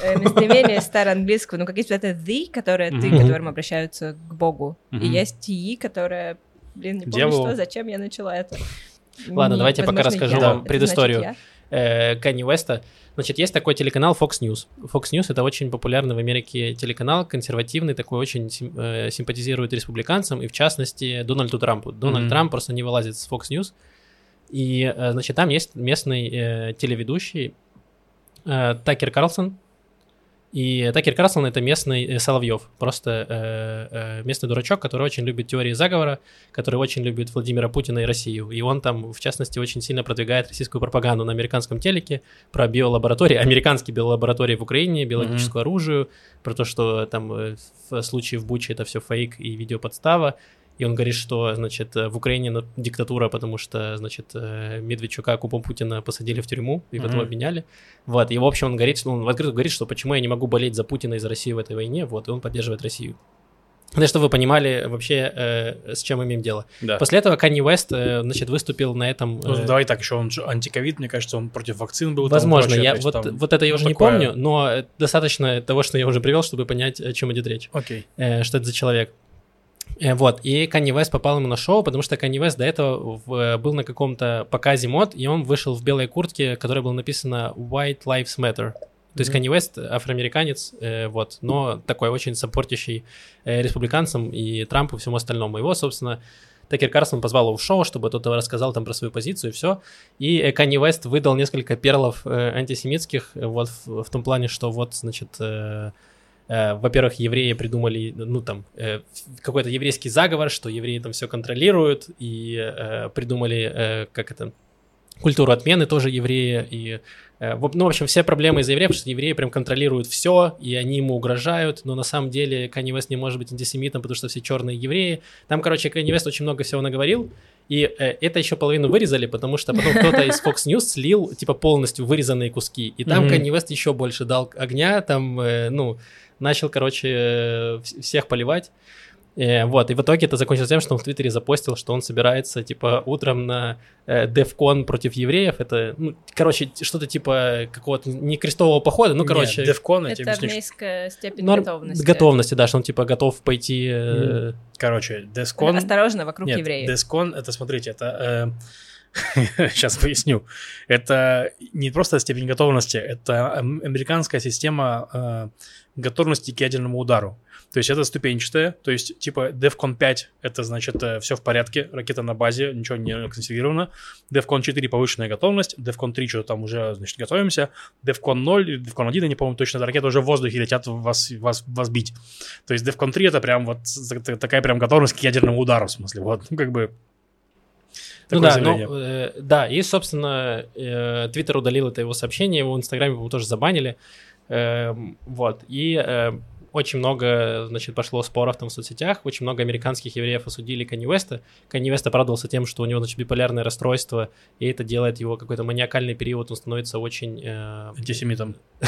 Э, Местоимение староанглийского, ну, как есть вот это the, которое ты, Мгм. к которому обращаются к Богу. И есть и, которое, блин, не помню, что, зачем я начала это. Ладно, давайте пока возможно, расскажу я. вам предысторию. я. э, Канни Уэста. Значит, есть такой телеканал Fox News. Fox News это очень популярный в Америке телеканал, консервативный, такой очень сим- э, симпатизирует республиканцам и, в частности, Дональду Трампу. Дональд Мгм. Трамп просто не вылазит с Fox News. И, э, значит, там есть местный э, телеведущий э, Такер Карлсон. И Такер Карлсон это местный э, Соловьев, просто э, э, местный дурачок, который очень любит теории заговора, который очень любит Владимира Путина и Россию. И он там, в частности, очень сильно продвигает российскую пропаганду на американском телеке про биолаборатории, американские биолаборатории в Украине, биологическое оружие, про то, что там в случае в Буче это все фейк и видеоподстава. И он говорит, что, значит, э, в Украине диктатура, потому что, значит, э, Медведчука, купом Путина посадили в тюрьму и потом Мгм. обменяли. Вот, и, в общем, он говорит, что он в открытую говорит, что почему я не могу болеть за Путина и за Россию в этой войне, вот, и он поддерживает Россию. Ну, чтобы вы понимали вообще, э, с чем имеем дело. Да. После этого Канни Уэст, э, значит, выступил на этом... Ну, э, давай так, еще он антиковид, мне кажется, он против вакцин был. Возможно, прочее, я есть вот, там- вот это я уже не такое- помню, но э, достаточно того, что я уже привел, чтобы понять, о чем идет речь, Окей. э, что это за человек. Э, Вот, и Канни Вест попал ему на шоу, потому что Канни Вест до этого в- был на каком-то показе мод, и он вышел в белой куртке, которая была написана «White Lives Matter». То есть. Канни Вест афроамериканец, э, вот, но такой очень саппортящий э, республиканцам и Трампу и всему остальному. Его, собственно, Такер Карсон позвал его в шоу, чтобы тот рассказал там про свою позицию и все. И э, Канни Вест выдал несколько перлов э, антисемитских, э, вот в, в том плане, что вот, значит, э, э, во-первых, евреи придумали, ну там, э, какой-то еврейский заговор, что евреи там все контролируют, и э, придумали, э, как это, культуру отмены тоже евреи, и, э, ну, в общем, все проблемы из-за евреев, потому что евреи прям контролируют все, и они ему угрожают, но на самом деле Канни Вест не может быть антисемитом, потому что все черные евреи. Там, короче, Канни Вест очень много всего наговорил, и э, это еще половину вырезали, потому что потом кто-то из Fox News слил, типа, полностью вырезанные куски, и там Мгм. Канни Вест еще больше дал огня, там, э, ну, начал, короче, э, вс- всех поливать. Э, вот, и в итоге это закончилось тем, что он в Твиттере запостил, что он собирается, типа, утром на э, DevCon против евреев. Это, ну, короче, что-то типа какого-то не крестового похода, ну, короче... Девкон, я тебе Это объясню. армейская степень норм- готовности. готовности, да, что он, типа, готов пойти... э, Короче, Дескон... Осторожно, вокруг Нет, евреев. Дескон, это, смотрите, это... Сейчас поясню. Это не просто степень готовности, это ам- американская система э, готовности к ядерному удару. То есть это ступенчатая, то есть типа DEFCON 5 это значит все в порядке, ракета на базе, ничего не консервировано. DEFCON 4 повышенная готовность, DEFCON 3 что там уже, значит, готовимся, DEFCON 0 или DEFCON 1, я не помню точно, ракеты уже в воздухе летят вас, вас, вас бить. То есть DEFCON 3 это прям вот такая прям готовность к ядерному удару, в смысле, вот, ну как бы Ну такое да, ну, э, да, и, собственно, э, Твиттер удалил это его сообщение, его в Инстаграме, по-моему, тоже забанили. Эм, вот, и э, очень много, значит, пошло споров там в соцсетях, очень много американских евреев осудили Канни Уэста. Канни Уэст оправдывался тем, что у него, значит, биполярное расстройство, и это делает его какой-то маниакальный период, он становится очень... э, антисемитом.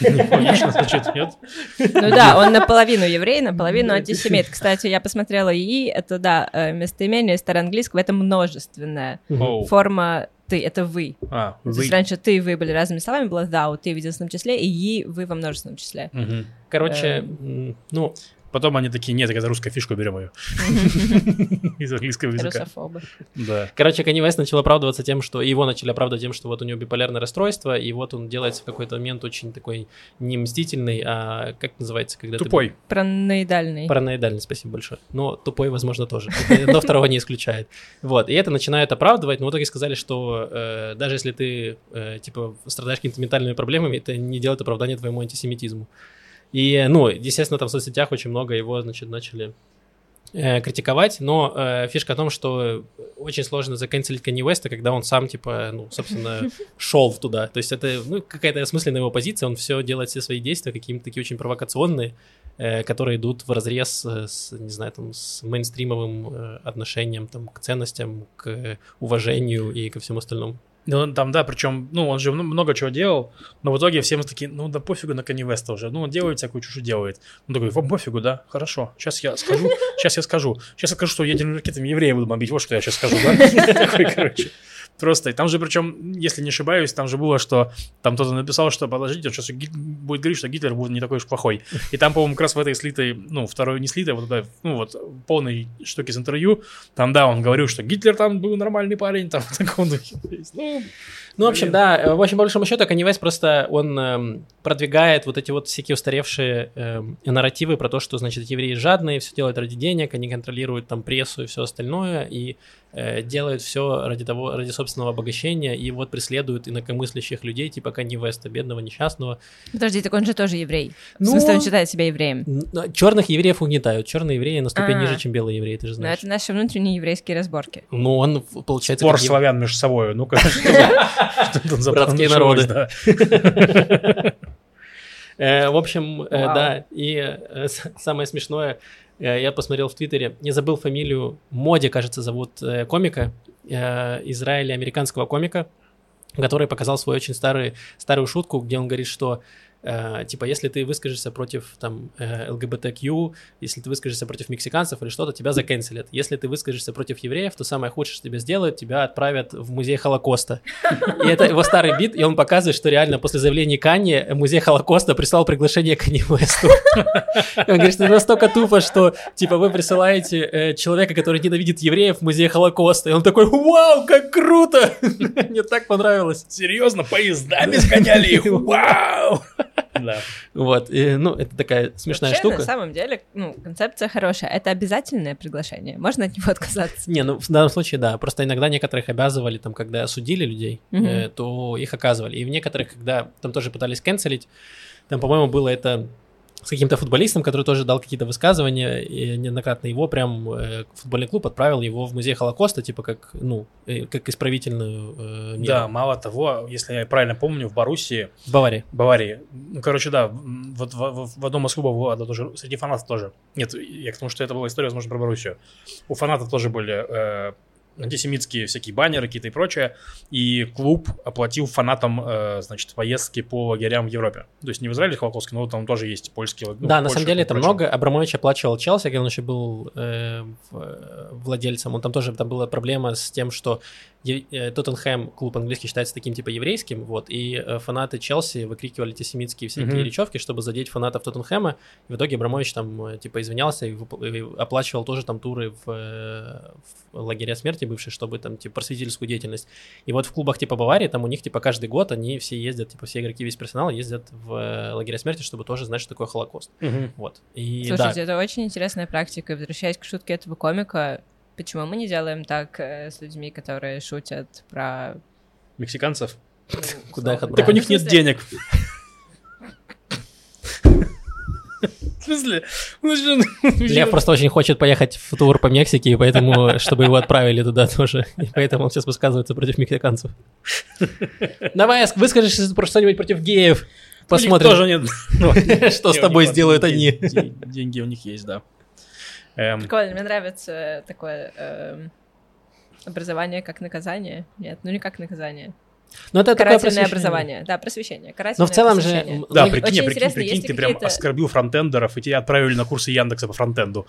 Логично звучит, нет? Ну да, он наполовину еврей, наполовину антисемит. Кстати, я посмотрела ИИ, это, да, э, местоимение староанглийского, это множественная форма «ты», это «вы». А, То вы. есть раньше «ты» и «вы» были разными словами, было «thou», «ты» в единственном числе, и «и», «вы» во множественном числе. Мгм. Короче, м, ну, Потом они такие, нет, это русская фишка, берем ее. Из английского языка. Русофобы. Да. Короче, Канни Вест начал оправдываться тем, что его начали оправдывать тем, что вот у него биполярное расстройство, и вот он делается в какой-то момент очень такой не мстительный, а как называется, когда ты- Тупой. Параноидальный. Параноидальный, спасибо большое. Но тупой, возможно, тоже. Одно второго не исключает. Вот. И это начинают оправдывать, но в итоге сказали, что э, даже если ты, э, типа, страдаешь какими-то ментальными проблемами, это не делает оправдания твоему антисемитизму. И, ну, естественно, там в соцсетях очень много его, значит, начали э, критиковать, но э, фишка в том, что очень сложно заканцелить Канни Уэста, когда он сам, типа, ну, собственно, шел туда. То есть это, ну, какая-то осмысленная его позиция, он все делает, все свои действия какие-то такие очень провокационные, э, которые идут в разрез э, с, не знаю, там, с мейнстримовым э, отношением там, к ценностям, к уважению и ко всему остальному. Ну, там, да, причем, ну, он же много чего делал, но в итоге всем такие, ну, да пофигу на Канни Веста уже, ну, он делает всякую чушь делает. Он такой, вам пофигу, да, хорошо, сейчас я скажу, сейчас я скажу, сейчас я скажу, что ядерными ракетами евреи буду бомбить, вот что я сейчас скажу, да, короче. Просто, и там же, причем, если не ошибаюсь, там же было, что там кто-то написал, что подождите, он сейчас будет говорить, что Гитлер будет не такой уж плохой. И там, по-моему, как раз в этой слитой, ну, второй не слитой, вот это, ну, вот, полной штуки с интервью, там, да, он говорил, что Гитлер там был нормальный парень, там, в таком духе. Ну, ну, в общем, да, э, в общем, по большому счету, Kanye West просто, он эм, продвигает вот эти вот всякие устаревшие эм, нарративы про то, что, значит, евреи жадные, все делают ради денег, они контролируют там прессу и все остальное, и делают все ради того, ради собственного обогащения, и вот преследуют инакомыслящих людей, типа Kanye West, бедного, несчастного. Подожди, так он же тоже еврей. Ну, в смысле, он считает себя евреем. Черных евреев угнетают, черные евреи на ступень А-а-а. ниже, чем белые евреи, ты же знаешь. Но это наши внутренние еврейские разборки. Ну, он, получается... Спор славян между собой, ну-ка. Братские народы. Э, в общем, э, да, и э, самое смешное, я посмотрел в Твиттере, не забыл фамилию, Моди, кажется, зовут комика, Израиля, американского комика, который показал свою очень старую, старую шутку, где он говорит, что э, типа, если ты выскажешься против там э, ЛГБТQ, если ты выскажешься против мексиканцев или что-то, тебя заканцелят. Если ты выскажешься против евреев, то самое худшее, что тебе сделают, тебя отправят в музей Холокоста. И это его старый бит, и он показывает, что реально после заявления Канье музей Холокоста прислал приглашение к Весту. Он говорит, что это настолько тупо, что типа вы присылаете э, человека, который ненавидит евреев в музей Холокоста. И он такой, вау, как круто! Мне так понравилось. Серьезно, поездами сгоняли их, вау! Да. Вот, и, ну, это такая смешная Вообще, штука. на самом деле, ну, концепция хорошая. Это обязательное приглашение? Можно от него отказаться? Не, ну, в данном случае, да. Просто иногда некоторых обязывали, там, когда осудили людей, угу. э, то их оказывали. И в некоторых, когда там тоже пытались канцелить, там, по-моему, было это с каким-то футболистом, который тоже дал какие-то высказывания, и неоднократно его прям э, футбольный клуб отправил его в музей Холокоста, типа как, ну, э, как исправительную э, меру. Да, мало того, если я правильно помню, в Боруссии... В Баварии. Баварии. Ну, короче, да, вот в, в, в одном из клубов было тоже, среди фанатов тоже. Нет, я к тому, что это была история, возможно, про Боруссию. У фанатов тоже были э, антисемитские всякие баннеры какие-то и прочее, и клуб оплатил фанатам, э, значит, поездки по лагерям в Европе. То есть не в Израиле Холокостский, но там тоже есть польские лагеря. Ну, да, на самом деле это много. Абрамович оплачивал Челси, когда он еще был э, владельцем. Он там тоже, там была проблема с тем, что Э, Тоттенхэм, клуб английский, считается таким типа еврейским, вот, и э, фанаты Челси выкрикивали антисемитские всякие mm-hmm. речевки, чтобы задеть фанатов Тоттенхэма, и в итоге Абрамович там э, типа извинялся и, и оплачивал тоже там туры в, в лагеря смерти бывшие, чтобы там типа просветительскую деятельность. И вот в клубах типа Баварии, там у них типа каждый год они все ездят, типа все игроки, весь персонал ездят в лагеря смерти, чтобы тоже знать, что такое Холокост. Mm-hmm. Вот. И, Слушайте, да. это очень интересная практика. Возвращаясь к шутке этого комика, Почему мы не делаем так э, с людьми, которые шутят про... Мексиканцев? Ну, Куда их Так у них нет денег. В смысле? Лев просто очень хочет поехать в тур по Мексике, и поэтому, чтобы его отправили туда тоже. И поэтому он сейчас высказывается против мексиканцев. Давай, выскажешь про что-нибудь против геев. Посмотрим. тоже нет. Что с тобой сделают они. Деньги у них есть, да. Эм... Прикольно, мне нравится такое эм, образование как наказание. Нет, ну не как наказание. Но это Карательное образование, да, просвещение. Но в целом же... Да, прикинь, Очень прикинь, прикинь ты прям оскорбил фронтендеров, и тебя отправили на курсы Яндекса по фронтенду.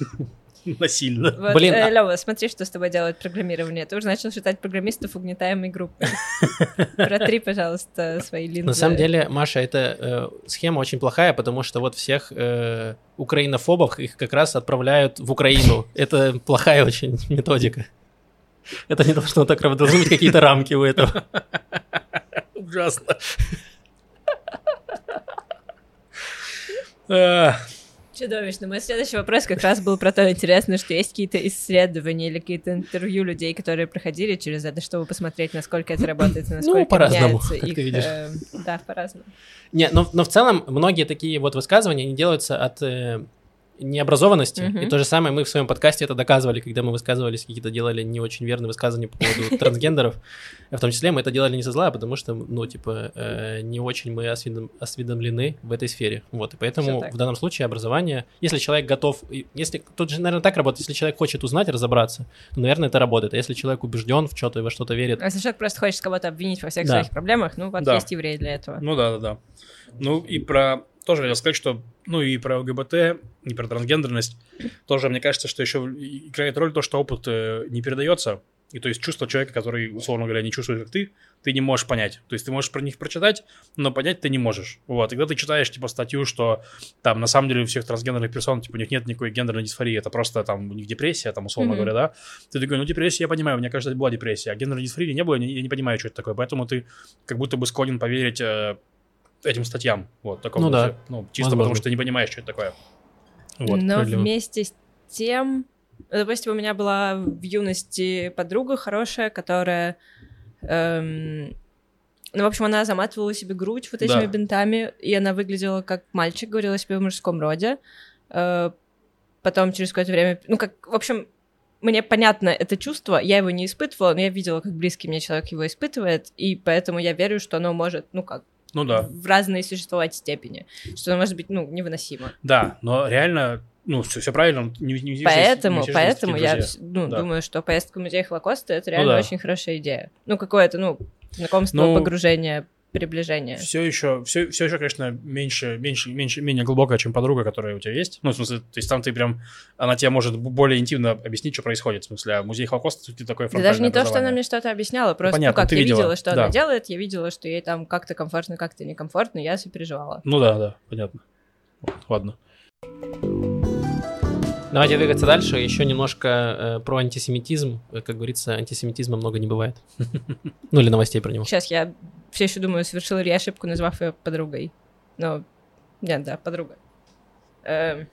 Насильно. Вот, Блин, э, Лёва, смотри, что с тобой делает программирование. Ты уже начал считать программистов угнетаемой группой. Протри, пожалуйста, свои линзы. На самом деле, Маша, эта э, схема очень плохая, потому что вот всех э, украинофобов их как раз отправляют в Украину. Это плохая очень методика. Это не должно так работать. Должны быть какие-то рамки у этого. Ужасно. Чудовищно. Мой следующий вопрос как раз был про то, интересно, что есть какие-то исследования или какие-то интервью людей, которые проходили через это, чтобы посмотреть, насколько это работает, ну, насколько ну, по-разному, как их, ты видишь. Э, да, по-разному. Не, но, но в целом многие такие вот высказывания, они делаются от э, необразованности. Мгм. И то же самое мы в своем подкасте это доказывали, когда мы высказывались, какие-то делали не очень верные высказывания по поводу трансгендеров. В том числе мы это делали не со зла, а потому что, ну, типа, э, не очень мы осведом- осведомлены в этой сфере. Вот, и поэтому в данном случае образование, если человек готов, если тут же, наверное, так работает, если человек хочет узнать, разобраться, то, наверное, это работает. А если человек убежден в что-то и во что-то верит, А если человек просто хочет кого-то обвинить во всех Да. своих проблемах, ну вот Да. есть евреи для этого. Ну да, да, да. Ну и про тоже хотел сказать, что ну и про ЛГБТ, и про трансгендерность тоже мне кажется, что еще играет роль то, что опыт э, не передается. И то есть чувство человека, который, условно говоря, не чувствует, как ты, ты не можешь понять. То есть ты можешь про них прочитать, но понять ты не можешь. Вот. И когда ты читаешь, типа, статью, что там на самом деле у всех трансгендерных персон, типа, у них нет никакой гендерной дисфории, это просто там у них депрессия, там, условно Мгм. говоря, да, ты такой, ну, депрессия, я понимаю, у меня, кажется, была депрессия, а гендерной дисфории не было, я не, я не понимаю, что это такое, поэтому ты как будто бы склонен поверить э, этим статьям, вот, такому. Ну да. Ну, чисто Возможно. потому, что ты не понимаешь, что это такое. Вот. Но справедливо. вместе с тем, допустим, у меня была в юности подруга хорошая, которая, эм, ну, в общем, она заматывала себе грудь вот этими Да. бинтами, и она выглядела как мальчик, говорила себе в мужском роде. Э, потом через какое-то время, ну, как, в общем, мне понятно это чувство, я его не испытывала, но я видела, как близкий мне человек его испытывает, и поэтому я верю, что оно может, ну, как, Ну да. в разные существовать степени, что может быть, ну, невыносимо. Да, но реально, ну, все, все правильно. Не, не- Поэтому, не поэтому я ну, Да. думаю, что поездка в музей Холокоста это реально да. очень хорошая идея. Ну, какое-то, ну, знакомство, Ну, погружение, приближение. Все еще, все, все еще, конечно, меньше, меньше, меньше, менее глубокая, чем подруга, которая у тебя есть. Ну, в смысле, то есть там ты прям, она тебе может более интимно объяснить, что происходит. В смысле, а музей Холокоста ты такое Да даже не то, что она мне что-то объясняла, просто, ну, понятно, как ты я видела, видела, что да. она делает, я видела, что ей там как-то комфортно, как-то некомфортно, я сопереживала. Ну да, да, понятно. Вот, ладно. Давайте двигаться дальше. Еще немножко э, про антисемитизм. Как говорится, антисемитизма много не бывает. Ну или новостей про него. Сейчас я все еще думаю, совершила ли я ошибку, назвав ее подругой. Но, нет, да, подруга. Эм.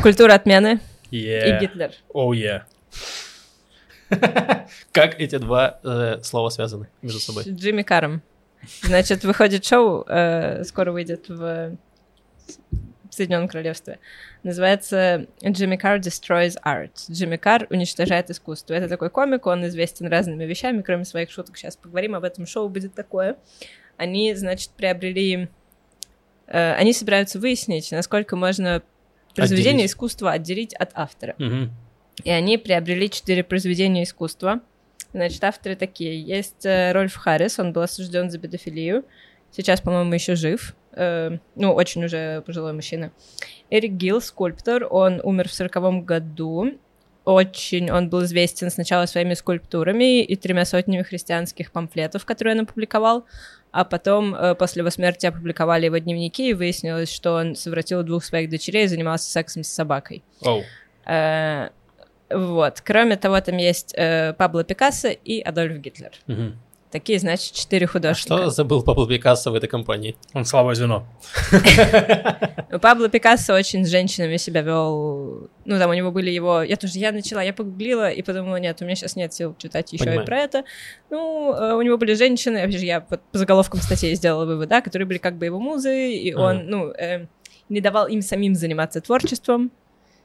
Культура отмены и. Гитлер. Oh yeah. Как эти два э, слова связаны между собой? С Джимми Каром. Значит, выходит шоу, э, скоро выйдет в Соединенном Королевстве. Называется Джимми Карр Destroys Art. Джимми Карр уничтожает искусство. Это такой комик, он известен разными вещами, кроме своих шуток. Сейчас поговорим об этом. Шоу будет такое. Они, значит, приобрели... э, они собираются выяснить, насколько можно произведение Отделить. искусства отделить от автора. Мгм. И они приобрели четыре произведения искусства. Значит, авторы такие. Есть э, Рольф Харрис, он был осужден за педофилию. Сейчас, по-моему, еще жив. Э, ну, очень уже пожилой мужчина. Эрик Гилл, скульптор, он умер в сороковом году. Очень он был известен сначала своими скульптурами и тремя сотнями христианских памфлетов, которые он опубликовал, а потом э, после его смерти опубликовали его дневники, и выяснилось, что он совратил двух своих дочерей и занимался сексом с собакой. Э, Вот. Кроме того, там есть э, Пабло Пикассо и Адольф Гитлер. Мгм. Такие, значит, четыре А художника. что забыл Пабло Пикассо в этой компании? Он слабое звено. Ну, Пабло Пикассо очень с женщинами себя вел. Ну, там у него были его... Я тоже, я начала, я погуглила и подумала, нет, у меня сейчас нет сил читать еще и про это. Ну, э, у него были женщины, вообще же я по заголовкам статьи сделала вывод, да, которые были как бы его музы, и Ага. он, ну, э, не давал им самим заниматься творчеством.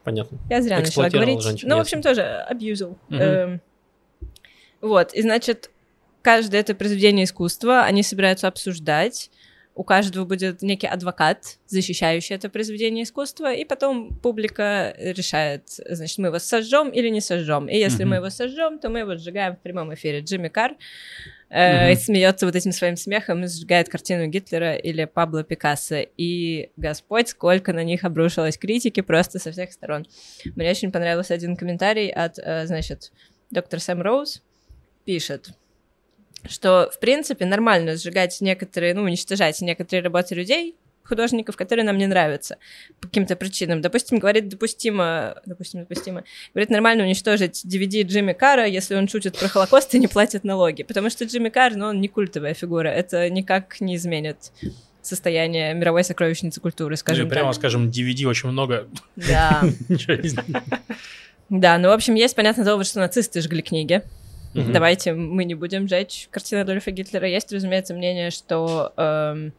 Понятно. Я зря начала говорить. женщин, ну, в общем, тоже абьюзил. Эм, Вот, и значит, каждое это произведение искусства они собираются обсуждать. У каждого будет некий адвокат, защищающий это произведение искусства, и потом публика решает, значит, мы его сожжем или не сожжем. И если Мгм. мы его сожжем, то мы его сжигаем в прямом эфире. Джимми Карр э, Мгм. смеется вот этим своим смехом и сжигает картину Гитлера или Пабло Пикассо. И Господь, сколько на них обрушилось критики просто со всех сторон. Мне очень понравился один комментарий от, э, значит, доктор Сэм Роуз пишет, что, в принципе, нормально сжигать некоторые, ну, уничтожать некоторые работы людей, художников, которые нам не нравятся по каким-то причинам. Допустим, говорит, допустимо, допустим, допустимо, говорит, нормально уничтожить DVD Джимми Карра, если он шутит про Холокост и не платит налоги. Потому что Джимми Карр, ну, он не культовая фигура. Это никак не изменит состояние мировой сокровищницы культуры, скажем Ну, прямо так. скажем, DVD очень много. Да. Да, ну, в общем, есть, понятно, довод, что нацисты жгли книги. Мгм. Давайте мы не будем жечь картины Адольфа Гитлера. Есть, разумеется, мнение, что эм,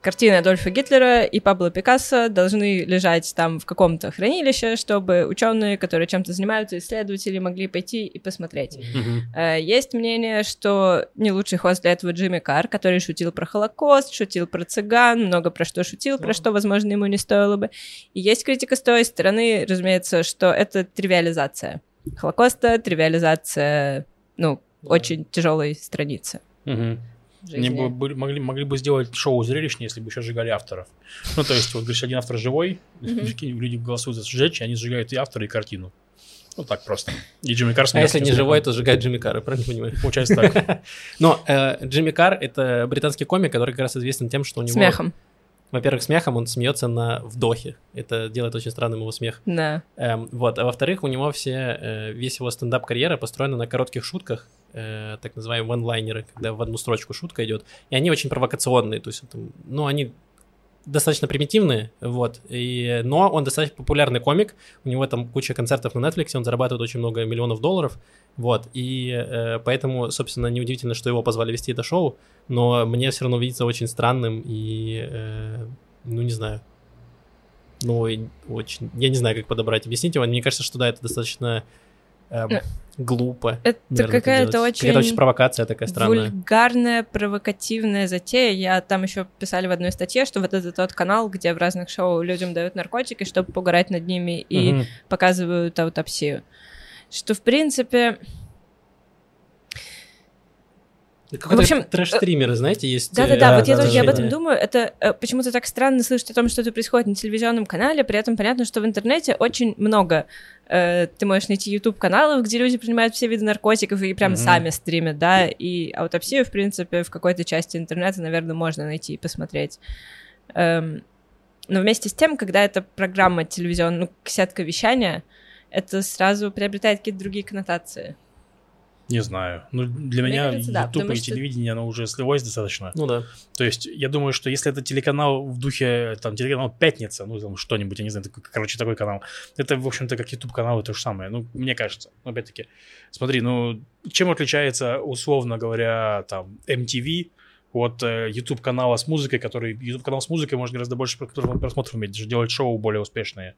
картины Адольфа Гитлера и Пабло Пикассо должны лежать там в каком-то хранилище, чтобы ученые, которые чем-то занимаются, исследователи могли пойти и посмотреть. Э, Есть мнение, что не лучший хост для этого Джимми Карр, который шутил про Холокост, шутил про цыган, много про что шутил, про что, возможно, ему не стоило бы. И есть критика с той стороны, разумеется, что это тривиализация Холокоста, тривиализация, ну, очень тяжелой страницы. Мгм. Они бы, были- могли, могли бы сделать шоу зрелищнее, если бы еще сжигали авторов. Ну, то есть, вот, говоришь, один автор живой, прикинь, люди голосуют за сжечь, и они сжигают и автора, и картину. Ну, так просто. И Джимми Карр А если не живой, то сжигает Джимми Карра, правильно понимаю? Получается так. Но э, Джимми Карр — это британский комик, который как раз известен тем, что у него... Смехом, Во-первых, смехом он смеется на вдохе. Это делает очень странным его смех. да. Эм, вот, а во-вторых, у него все, э, весь его стендап-карьера построена на коротких шутках, э, так называемые ванлайнеры, когда в одну строчку шутка идет, и они очень провокационные, то есть, это, ну, они достаточно примитивные, вот, и, но он достаточно популярный комик, у него там куча концертов на Netflix, он зарабатывает очень много миллионов долларов, вот, и э, поэтому, собственно, неудивительно, что его позвали вести это шоу, но мне все равно видится очень странным и, э, ну, не знаю, ну, очень, я не знаю, как подобрать, объяснить его, мне кажется, что да, это достаточно эм, Ну, глупо. Это какая-то очень... Какая-то очень провокация такая странная. Вульгарная, провокативная затея. Я там еще писали в одной статье, что вот это тот канал, где в разных шоу людям дают наркотики, чтобы пугать над ними и Мгм. показывают аутопсию. Что, в принципе, Какой-то в общем, трэш-стримеры, знаете, есть... э, Да-да-да, вот я тоже да, об этом думаю. Это э, почему-то так странно слышать о том, что это происходит на телевизионном канале, при этом понятно, что в интернете очень много э, ты можешь найти YouTube-каналов, где люди принимают все виды наркотиков и прям Мгм. сами стримят, да, и аутопсию, в принципе, в какой-то части интернета, наверное, можно найти и посмотреть. Эм, но вместе с тем, когда это программа телевизионная, ну, сетка вещания, это сразу приобретает какие-то другие коннотации. Не знаю. Ну, для Мне меня кажется, да, YouTube потому и что- телевидение, оно уже слилось достаточно. Ну да. То есть, я думаю, что если это телеканал в духе, там, телеканал «Пятница», ну, там, что-нибудь, я не знаю, такой, короче, такой канал, это, в общем-то, как YouTube-канал, то же самое, ну, мне кажется. Но, опять-таки, смотри, ну, чем отличается, условно говоря, там, MTV от э, YouTube-канала с музыкой, который, YouTube-канал с музыкой может гораздо больше просмотров просмотров иметь, даже делать шоу более успешные.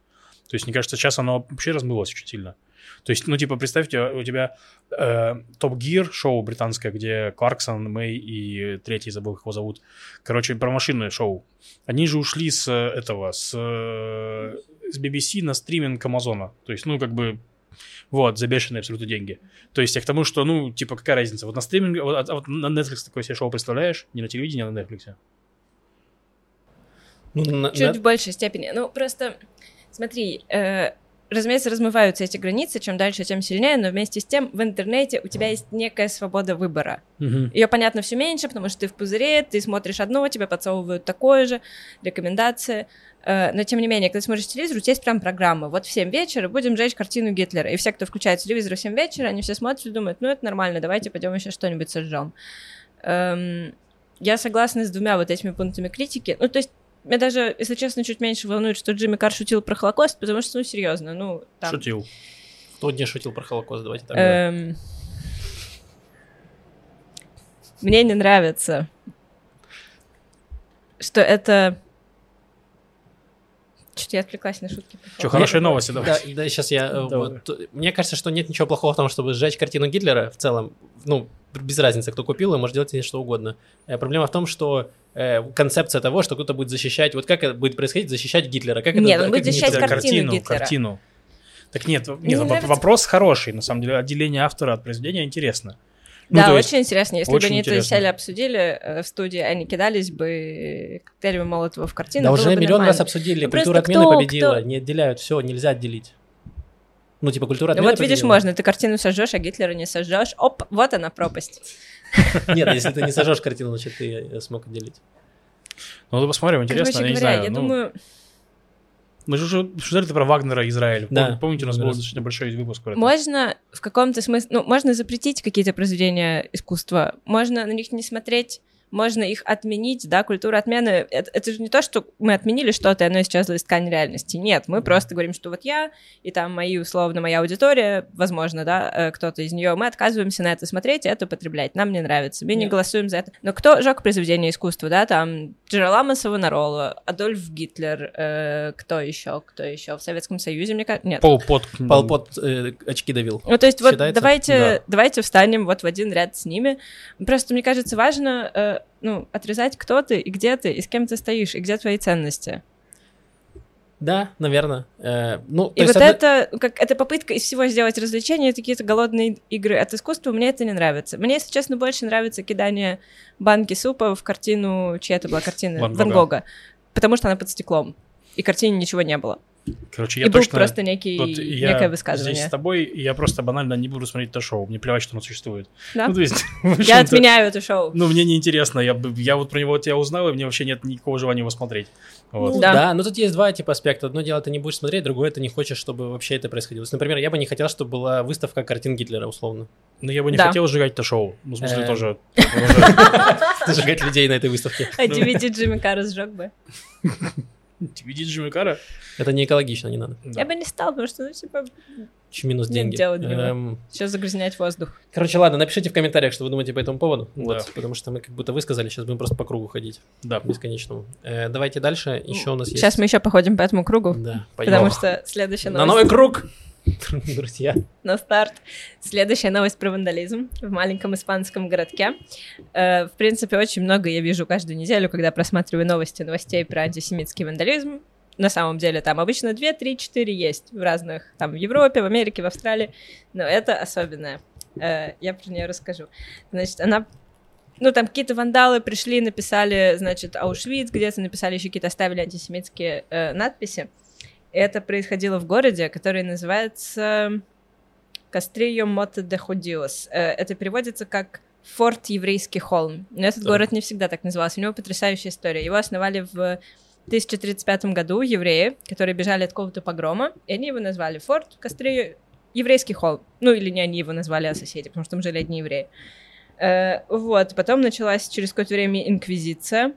То есть, мне кажется, сейчас оно вообще размылось очень сильно. То есть, ну, типа, представьте, у тебя э, Топ Гир шоу британское, где Кларксон, Мэй и третий, забыл, как его зовут. Короче, про машинное шоу. Они же ушли с э, этого, с, э, с BBC на стриминг Амазона. То есть, ну, как бы, вот, за бешеные абсолютно деньги. То есть, я к тому, что, ну, типа, какая разница? Вот на стриминге, вот, а вот на Netflix такое себе шоу представляешь? Не на телевидении, а на Netflix. Ну, на- Чуть на- в большей степени. Ну, просто, смотри, э, разумеется, размываются эти границы, чем дальше, тем сильнее, но вместе с тем в интернете у тебя есть некая свобода выбора. Мгм. Ее, понятно, все меньше, потому что ты в пузыре, ты смотришь одно, тебе подсовывают такое же, рекомендации. Э, Но, тем не менее, когда ты смотришь телевизор, у тебя есть прям программа. Вот в 7 вечера будем жечь картину Гитлера. И все, кто включает телевизор в 7 вечера, они все смотрят и думают, ну, это нормально, давайте пойдем еще что-нибудь сожжем. Эм, Я согласна с двумя вот этими пунктами критики. Ну, то есть, меня даже, если честно, чуть меньше волнует, что Джимми Карр шутил про Холокост, потому что, ну, серьезно, ну, там... Шутил. Кто не шутил про Холокост, давайте так. Эм, Мне не нравится, что это... Что-то я отвлеклась на шутки. Что, хорошие новости, Да, давай. да, сейчас я... э, Давай. вот, мне кажется, что нет ничего плохого в том, чтобы сжечь картину Гитлера в целом. Ну, без разницы, кто купил, и может делать с ней что угодно. Э, Проблема в том, что э, концепция того, что кто-то будет защищать... Вот как это будет происходить, защищать Гитлера? Как Нет, это, он как будет защищать Да, картину Гитлера. картину. Так нет, нет не воп- нравится- вопрос хороший, на самом деле, отделение автора от произведения интересно. Ну, Да, очень интересно. Если очень бы они это интересно. сели обсудили э, в студии, они кидались бы коктейлями Молотова в картину. Да уже миллион нормально. раз обсудили, Ну, культура отмены кто- победила, кто- не отделяют, все, нельзя отделить. Ну, типа, культура Ну отмены вот видишь, победила. можно, ты картину сожжешь, а Гитлера не сожжешь. Оп, вот она пропасть. Нет, если ты не сожжешь картину, значит, ты э, смог отделить. Ну, посмотрим, интересно, Короче я не говоря, знаю. я ну, думаю, Мы же уже обсуждали про Вагнера и Израиль. Да. Пом- Помните, у нас был достаточно большой выпуск про это. можно в каком-то смысле, ну, можно запретить какие-то произведения искусства, можно на них не смотреть, можно их отменить, да, культура отмены, это, это же не то, что мы отменили что-то, и оно исчезло из ткани реальности, нет, мы просто говорим, что вот я, и там мои, условно, моя аудитория, возможно, да, э, кто-то из нее, мы отказываемся на это смотреть и это потреблять, нам не нравится, мы не Нет. голосуем за это. Но кто жег произведение искусства, да, там Джералама Савонарола, Адольф Гитлер, э, кто еще, кто еще в Советском Союзе, мне кажется, нет. Пол Пот. Пол Пот э, очки давил. Ну, то есть вот Считается? давайте, Да. давайте встанем вот в один ряд с ними. Просто мне кажется важно, э, ну, отрезать, кто ты и где ты, и с кем ты стоишь, и где твои ценности. Да, наверное. Э, ну, И вот одно- это, как, это попытка из всего сделать развлечения, это какие-то голодные игры от искусства, мне это не нравится. Мне, если честно, больше нравится кидание банки супа в картину, чья это была картина? Ван Ван Гога. Гога. Потому что она под стеклом. И картине ничего не было. Короче, и я был точно... просто некий, вот я некое здесь высказывание. с тобой, и я просто банально не буду смотреть это шоу. Мне плевать, что оно существует. Да? Ну, то есть, Я отменяю это шоу. Ну, мне неинтересно. Я, бы- я вот про него вот я узнал, и мне вообще нет никакого желания его смотреть. Вот. Ну, Да. да. но тут есть два типа аспекта. Одно дело, ты не будешь смотреть, другое, ты не хочешь, чтобы вообще это происходило. То есть, Например, я бы не хотел, чтобы была выставка картин Гитлера, условно. Но я бы не Да. хотел сжигать это шоу. Ну, в смысле, Эм. тоже. Зажигать людей на этой выставке. А DVD Джимми Карра сжег бы. DVD Джимми Карра? Это не экологично, не надо. Да. Я бы не стал, потому что, ну, типа, Еще минус Нет деньги. Эм, сейчас загрязнять воздух. Короче, ладно, напишите в комментариях, что вы думаете по этому поводу. Да. Вот, потому что мы как будто высказали, сейчас будем просто по кругу ходить. Да. Бесконечному. Э, давайте дальше. Еще у нас есть... Сейчас мы еще походим по этому кругу, Да, пойдем. потому что следующая На новость новый круг! Друзья. на старт. Следующая новость про вандализм в маленьком испанском городке. Э, в принципе, очень много я вижу каждую неделю, когда просматриваю новости новостей про антисемитский вандализм. На самом деле там обычно 2, 3, 4 есть в разных, там в Европе, в Америке, в Австралии, но это особенное. Э, я про нее расскажу. Значит, она ну, там какие-то вандалы пришли, написали, значит, Аушвиц, где-то написали еще какие-то, оставили антисемитские э, надписи. Это происходило в городе, который называется Кастрио Моте де Худиос. Это переводится как Форт Еврейский холм. Но этот Так. город не всегда так назывался. У него потрясающая история. Его основали в 1035 году евреи, которые бежали от какого-то погрома, и они его назвали Форт Кастрио Еврейский холм. Ну, или не они его назвали, а соседи, потому что там жили одни евреи. Э, вот, потом началась через какое-то время инквизиция.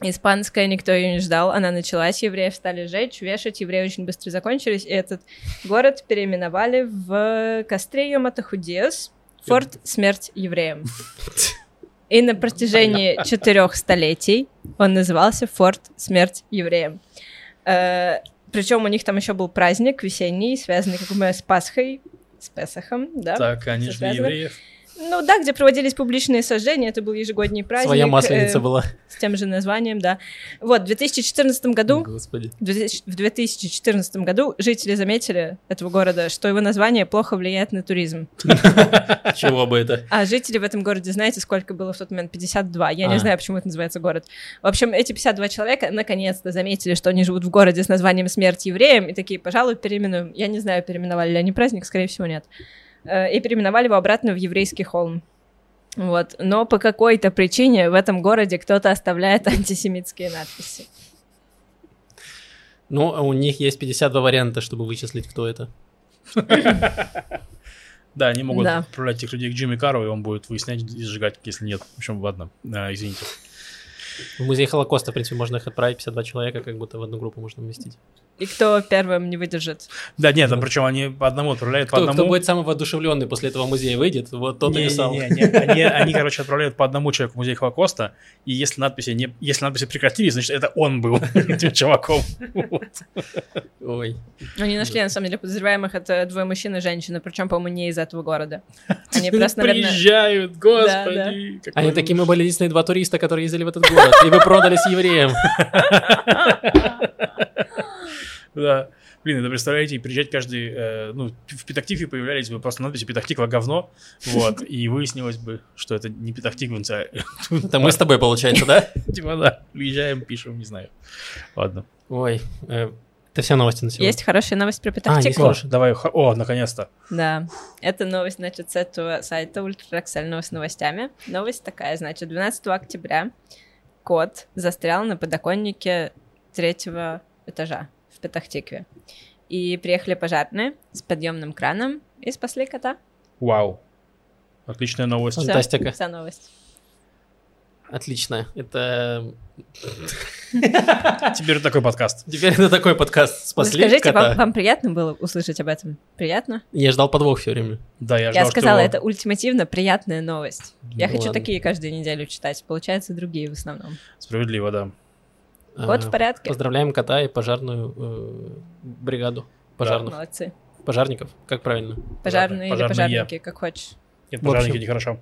Испанская, никто ее не ждал. Она началась, евреев стали жечь, вешать, евреи очень быстро закончились, и этот город переименовали в Кастрею Матахудиос, форт «Смерть евреям». И на протяжении четырех столетий он назывался Форт Смерть евреям. Причем у них там еще был праздник весенний, связанный, как мы, с Пасхой, с Песахом, да? Так, они евреев. Ну да, где проводились публичные сожжения, это был ежегодний праздник. Своя масленица э, была. С тем же названием, да. Вот, в 2014 году Господи. в 2000 в 2014 году жители заметили этого города, что его название плохо влияет на туризм. Чего бы это? А жителей в этом городе, знаете, сколько было в тот момент? 52. Я не А. знаю, почему это называется город. В общем, эти 52 человека наконец-то заметили, что они живут в городе с названием «Смерть евреям», и такие, пожалуй, переименуем. Я не знаю, переименовали ли они праздник, скорее всего, нет. Э, И переименовали его обратно в еврейский холм. Вот. Но по какой-то причине в этом городе кто-то оставляет антисемитские надписи. Ну, а у них есть 52 варианта, чтобы вычислить, кто это. Да, они могут Да. отправлять этих людей к Джимми Кару, и он будет выяснять и сжигать, если нет. В общем, ладно, А, извините. В музей Холокоста, в принципе, можно их отправить, 52 человека, как будто в одну группу можно вместить. И кто первым не выдержит? Да, нет, там причем они по одному отправляют, по Кто, кто одному. будет самый воодушевленный после этого музея выйдет, вот тот и писал. Не-не-не, они, они, они, короче, отправляют по одному человеку в музей Холокоста, и если надписи, не, если надписи прекратились, значит, это он был этим чуваком. Ой. Они нашли, на самом деле, подозреваемых. Это двое мужчин и женщина, причем, по-моему, не из этого города. Они просто. Приезжают, господи. Они такие, мы были единственные два туриста, которые ездили в этот город, и вы продались евреям. Да. Блин, это представляете, приезжать каждый, э, ну, в Петахтикве появлялись бы просто надписи «Петахтиква говно», вот, и выяснилось бы, что это не Петахтиквенцы, а Это мы с тобой, получается, да? типа, да, приезжаем, пишем, не знаю. Ладно. Ой, э, это все новости на сегодня. Есть хорошая новость про А, есть давай, о, наконец-то. Да, это новость, значит, с этого сайта Ультраксального с новостями. Новость такая, значит, 12 октября кот застрял на подоконнике третьего этажа в Петахтикве. И приехали пожарные с подъемным краном и спасли кота. Вау. Отличная новость. Фантастика. Вся новость. Отлично. Это Теперь такой подкаст. теперь это такой подкаст. Спасли скажите, кота. вам, вам приятно было услышать об этом? Приятно? Я ждал подвох все время. Да, я Я ждал, что сказала, его- это ультимативно приятная новость. Я Ну хочу ладно. такие каждую неделю читать. Получается, другие в основном. Справедливо, да. Вот А, в порядке. Поздравляем кота и пожарную э, бригаду пожарных. Молодцы. Пожарников, как правильно? Пожарные или Пожарные. пожарники, как хочешь. Нет, пожарники нехорошо.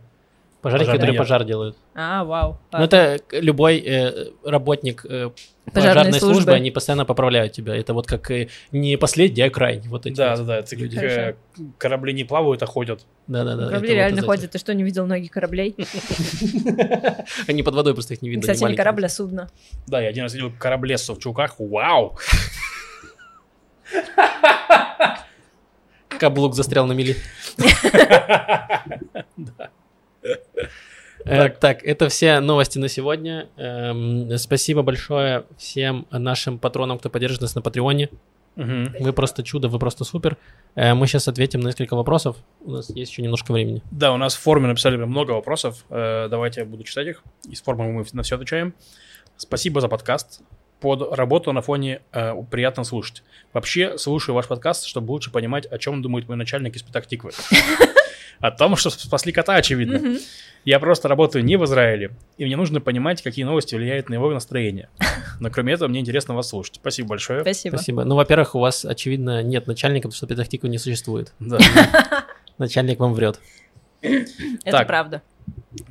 Пожарники, Пожарные которые пожар делают. А, вау. Ну, это любой э, работник э, Пожарной пожарной службы, службы. они постоянно поправляют тебя. Это вот как э, не последний, а крайний. Вот эти Да, вот да, да. Это как, люди. э, корабли не плавают, а ходят. Да, да, да. Корабли вот реально этих. ходят. Ты что, не видел ноги кораблей? Они под водой просто их не видно. Кстати, они не корабль, а судно. Да, я один раз видел кораблесов в чулках. Вау! Каблук застрял на мели. Э, Так. Так, это все новости на сегодня. Эм, Спасибо большое всем нашим патронам, кто поддержит нас на Патреоне. Вы просто чудо, вы просто супер. Э, Мы сейчас ответим на несколько вопросов. У нас есть еще немножко времени. Да, у нас в форме написали много вопросов. Э, Давайте я буду читать их. Из формы мы на все отвечаем. Спасибо за подкаст. Под работу на фоне э, приятно слушать. Вообще, слушаю ваш подкаст, чтобы лучше понимать, о чем думает мой начальник из Петахтиквы. О том, что спасли кота, очевидно. Мгм. Я просто работаю не в Израиле, и мне нужно понимать, какие новости влияют на его настроение. Но кроме этого, мне интересно вас слушать. Спасибо большое. Спасибо. Спасибо. Ну, во-первых, у вас, очевидно, нет начальника, потому что Петахтиква не существует. Да. Начальник вам врет. Это правда.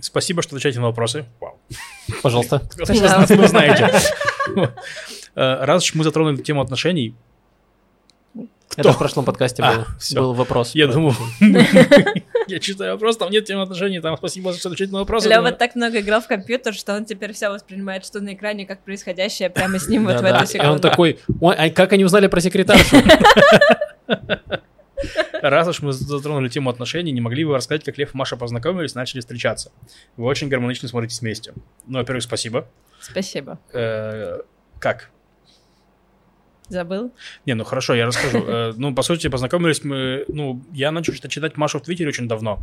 Спасибо, что отвечаете на вопросы. Вау. Пожалуйста. Вы знаете. Раз уж мы затронули тему отношений, Это в прошлом подкасте А, был, всё. был вопрос. я думаю, я читаю вопрос, там нет темы отношений, там спасибо, что отвечаете на вопросы. Лева так много играл в компьютер, что он теперь все воспринимает, что на экране, как происходящее прямо с ним вот в эту И он секунду. такой, «Ой, а как они узнали про секретаршу? Раз уж мы затронули тему отношений, не могли бы вы рассказать, как Лев и Маша познакомились, начали встречаться? Вы очень гармонично смотритесь вместе. Ну, во-первых, спасибо. Спасибо. Э, Как? Забыл? Не, ну хорошо, я расскажу. Э, Ну, по сути, познакомились мы... Ну, я начал читать- Машу в Твиттере очень давно.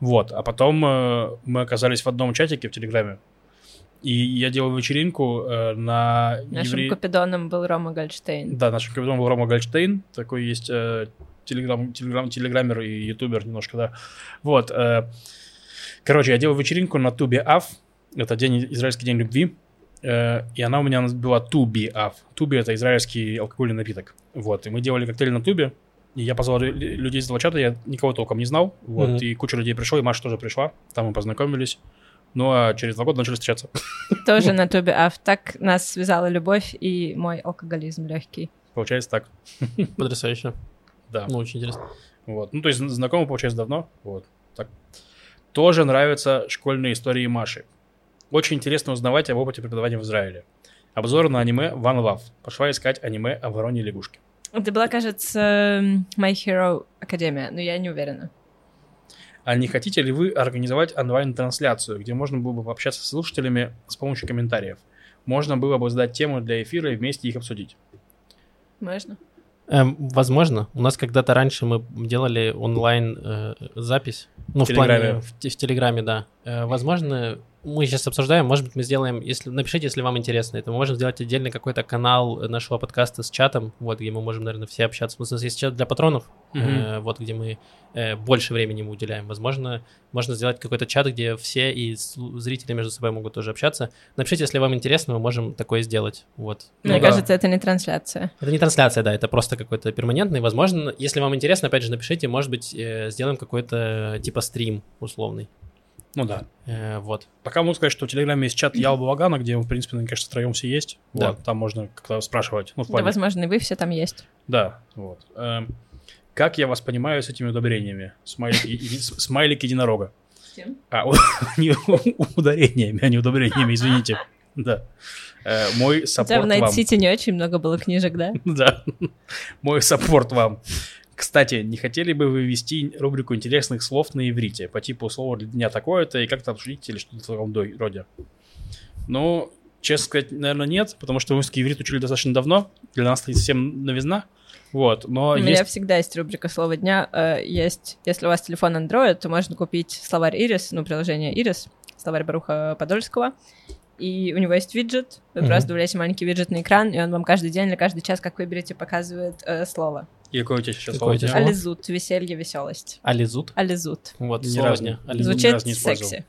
Вот. А потом э, мы оказались в одном чатике в Телеграме. И я делал вечеринку э, на Нашим евре- купидоном был Рома Гольдштейн. Да, нашим капитаном был Рома Гольштейн. Такой есть э, телеграм, телеграм, телеграммер и ютубер немножко, да. Вот. э, короче, я делал вечеринку на Тубе Ав. Это день, израильский день любви. Э, и она у меня была Туби Ав. Туби — это израильский алкогольный напиток. Вот. И мы делали коктейли на Тубе. И я позвал лю- людей из этого чата, я никого толком не знал. Вот. Мгм. И куча людей пришло, и Маша тоже пришла. Там мы познакомились. Ну, а через два года начали встречаться. Тоже на тубе Ав. Так нас связала любовь и мой алкоголизм легкий. Получается так. Потрясающе. Да. Ну, очень интересно. Вот. Ну, то есть знакомы, получается, давно. Вот. Так. Тоже нравятся школьные истории Маши. Очень интересно узнавать об опыте преподавания в Израиле. Обзор на аниме One Love. Пошла искать аниме о вороне и лягушке. Это была, кажется, My Hero Академия, но я не уверена. А не хотите ли вы организовать онлайн-трансляцию, где можно было бы пообщаться с слушателями с помощью комментариев? Можно было бы задать тему для эфира и вместе их обсудить. Можно? Эм, возможно. У нас когда-то раньше мы делали онлайн э, запись. Ну, в, Телеграме. плане в, в Телеграме, да. Э, возможно, мы сейчас обсуждаем, может быть, мы сделаем, если напишите, если вам интересно это, мы можем сделать отдельный какой-то канал нашего подкаста с чатом, вот, где мы можем, наверное, все общаться. У нас есть чат для патронов, э, вот, где мы э, больше времени ему уделяем. Возможно, можно сделать какой-то чат, где все и зрители между собой могут тоже общаться. Напишите, если вам интересно, мы можем такое сделать, вот. Ну Мне да. кажется, это не трансляция. Это не трансляция, да, это просто какой-то перманентный. Возможно, если вам интересно, опять же, напишите, может быть, э, сделаем какой-то типа стрим условный. Ну да. Э, вот. Пока могу сказать, что в Телеграме есть чат Ял Балагана, где, в принципе, мне кажется, втроем все есть. Да. Вот, там можно как-то спрашивать. Ну, в Да, плане возможно, и вы все там есть. Да, вот. Эм, Как я вас понимаю с этими удобрениями? Смайлик, и- и- с- смайлик единорога. А, у- не у- ударениями, а не удобрениями, извините. Да. Э, Мой У тебя в support вам. City не очень много было книжек, да? Да. Мой support вам. Кстати, не хотели бы вы ввести рубрику интересных слов на иврите по типу слова для дня такое-то и как-то обсудить или что-то в таком роде? Ну, честно сказать, наверное, нет, потому что русский иврит учили достаточно давно. Для нас это совсем новизна. Вот, но У есть... меня всегда есть рубрика «Слово дня». Э, Есть, если у вас телефон Android, то можно купить словарь Iris, ну, приложение Iris, словарь Баруха Подольского. И у него есть виджет, вы Мгм. просто добавляете маленький виджет на экран, и он вам каждый день или каждый час, как выберете, показывает э, слово. И какое у тебя сейчас Какое слово? Ализут, веселье, веселость. Ализут. Ализут. Вот, Ни слово разу не- Ализут. Звучит- раз не использовал. секси.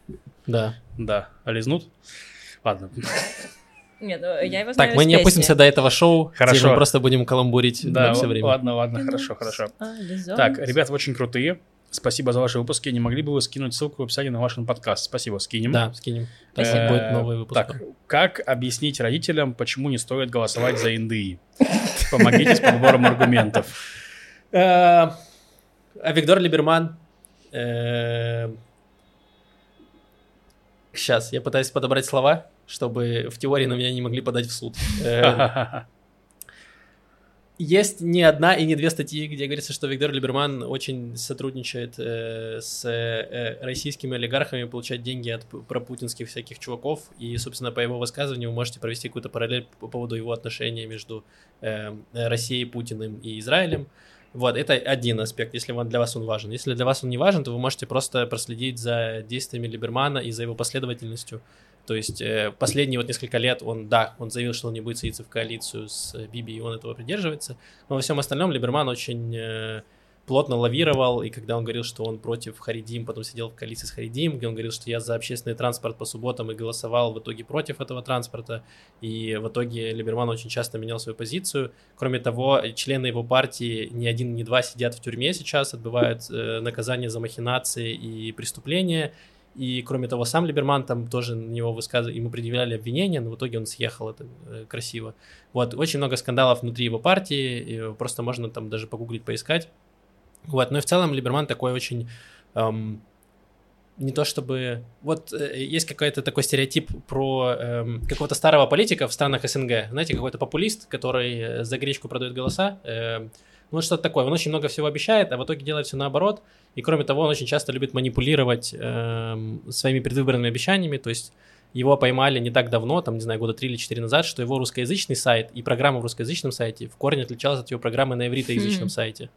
Да. Да, а лизнут? Ладно. Нет, ну, я его знаю Так, мы не песни. опустимся до этого шоу, Хорошо. где мы просто будем каламбурить Да, все время. ладно, ладно, хорошо, хорошо. Ализут. Так, ребят, вы очень крутые. Спасибо за ваши выпуски. Не могли бы вы скинуть ссылку в описании на ваш подкаст? Спасибо, скинем. Да, скинем. Спасибо. Э, Будет новый выпуск. Так, как объяснить родителям, почему не стоит голосовать за НДИ? Помогите с подбором аргументов. Э, А Виктор Либерман. Сейчас, я пытаюсь подобрать слова, чтобы в теории на меня не могли подать в суд. Есть не одна и не две статьи, где говорится, что Виктор Либерман очень сотрудничает э, с э, российскими олигархами, получает деньги от пропутинских всяких чуваков. И, собственно, по его высказыванию вы можете провести какую-то параллель по поводу его отношения между э, Россией, Путиным и Израилем. Вот, это один аспект, если он, для вас он важен. Если для вас он не важен, то вы можете просто проследить за действиями Либермана и за его последовательностью. То есть э, последние вот несколько лет он, да, он заявил, что он не будет садиться в коалицию с э, Биби, и он этого придерживается. Но во всем остальном Либерман очень э, плотно лавировал, и когда он говорил, что он против Харидим, потом сидел в коалиции с Харидим, где он говорил, что я за общественный транспорт по субботам и голосовал в итоге против этого транспорта, и в итоге Либерман очень часто менял свою позицию. Кроме того, члены его партии ни один, ни два сидят в тюрьме сейчас, отбывают э, наказание за махинации и преступления, и кроме того, сам Либерман там тоже на него высказывал, ему предъявляли обвинения, но в итоге он съехал, это э, красиво. Вот, очень много скандалов внутри его партии, просто можно там даже погуглить, поискать. Вот, но и в целом Либерман такой очень... эм, не то чтобы... Вот э, есть какой-то такой стереотип про эм, какого-то старого политика в странах СНГ. Знаете, какой-то популист, который э, за гречку продает голоса. эм, ну, что-то такое. Он очень много всего обещает, а в итоге делает все наоборот. И кроме того, он очень часто любит манипулировать эм, своими предвыборными обещаниями. То есть его поймали не так давно, там, не знаю, года три или четыре назад, что его русскоязычный сайт и программа в русскоязычном сайте в корне отличалась от его программы на ивритоязычном Хм. сайте.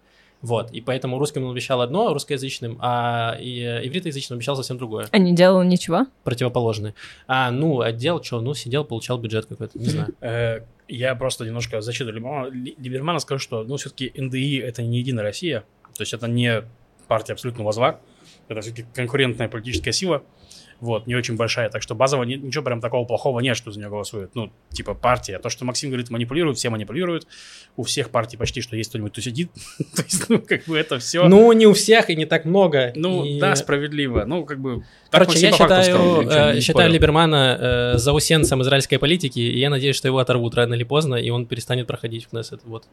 Вот, и поэтому русским он обещал одно, русскоязычным, а и, э, ивритоязычным обещал совсем другое, А не делал ничего? противоположное. А, ну, отдел, что, ну, сидел, получал бюджет какой-то, не знаю. Э, Я просто немножко в защиту Либермана, Ли- Либермана скажу, что, ну, все-таки НДИ — это не Единая Россия, то есть это не партия абсолютного зла, это все-таки конкурентная политическая сила, вот, не очень большая, так что базово ни- ничего прям такого плохого нет, что за нее голосуют, ну, типа партия. То, что Максим говорит, манипулируют, все манипулируют, у всех партий почти, что есть кто-нибудь, кто сидит, то есть, ну, как бы это все... Ну, не у всех и не так много. Ну, и- да, справедливо. Ну, как бы... Короче, я считаю, сказал, э, считаю. Либермана э, заусенцем израильской политики, и я надеюсь, что его оторвут рано или поздно, и он перестанет проходить в Кнессет. Вот,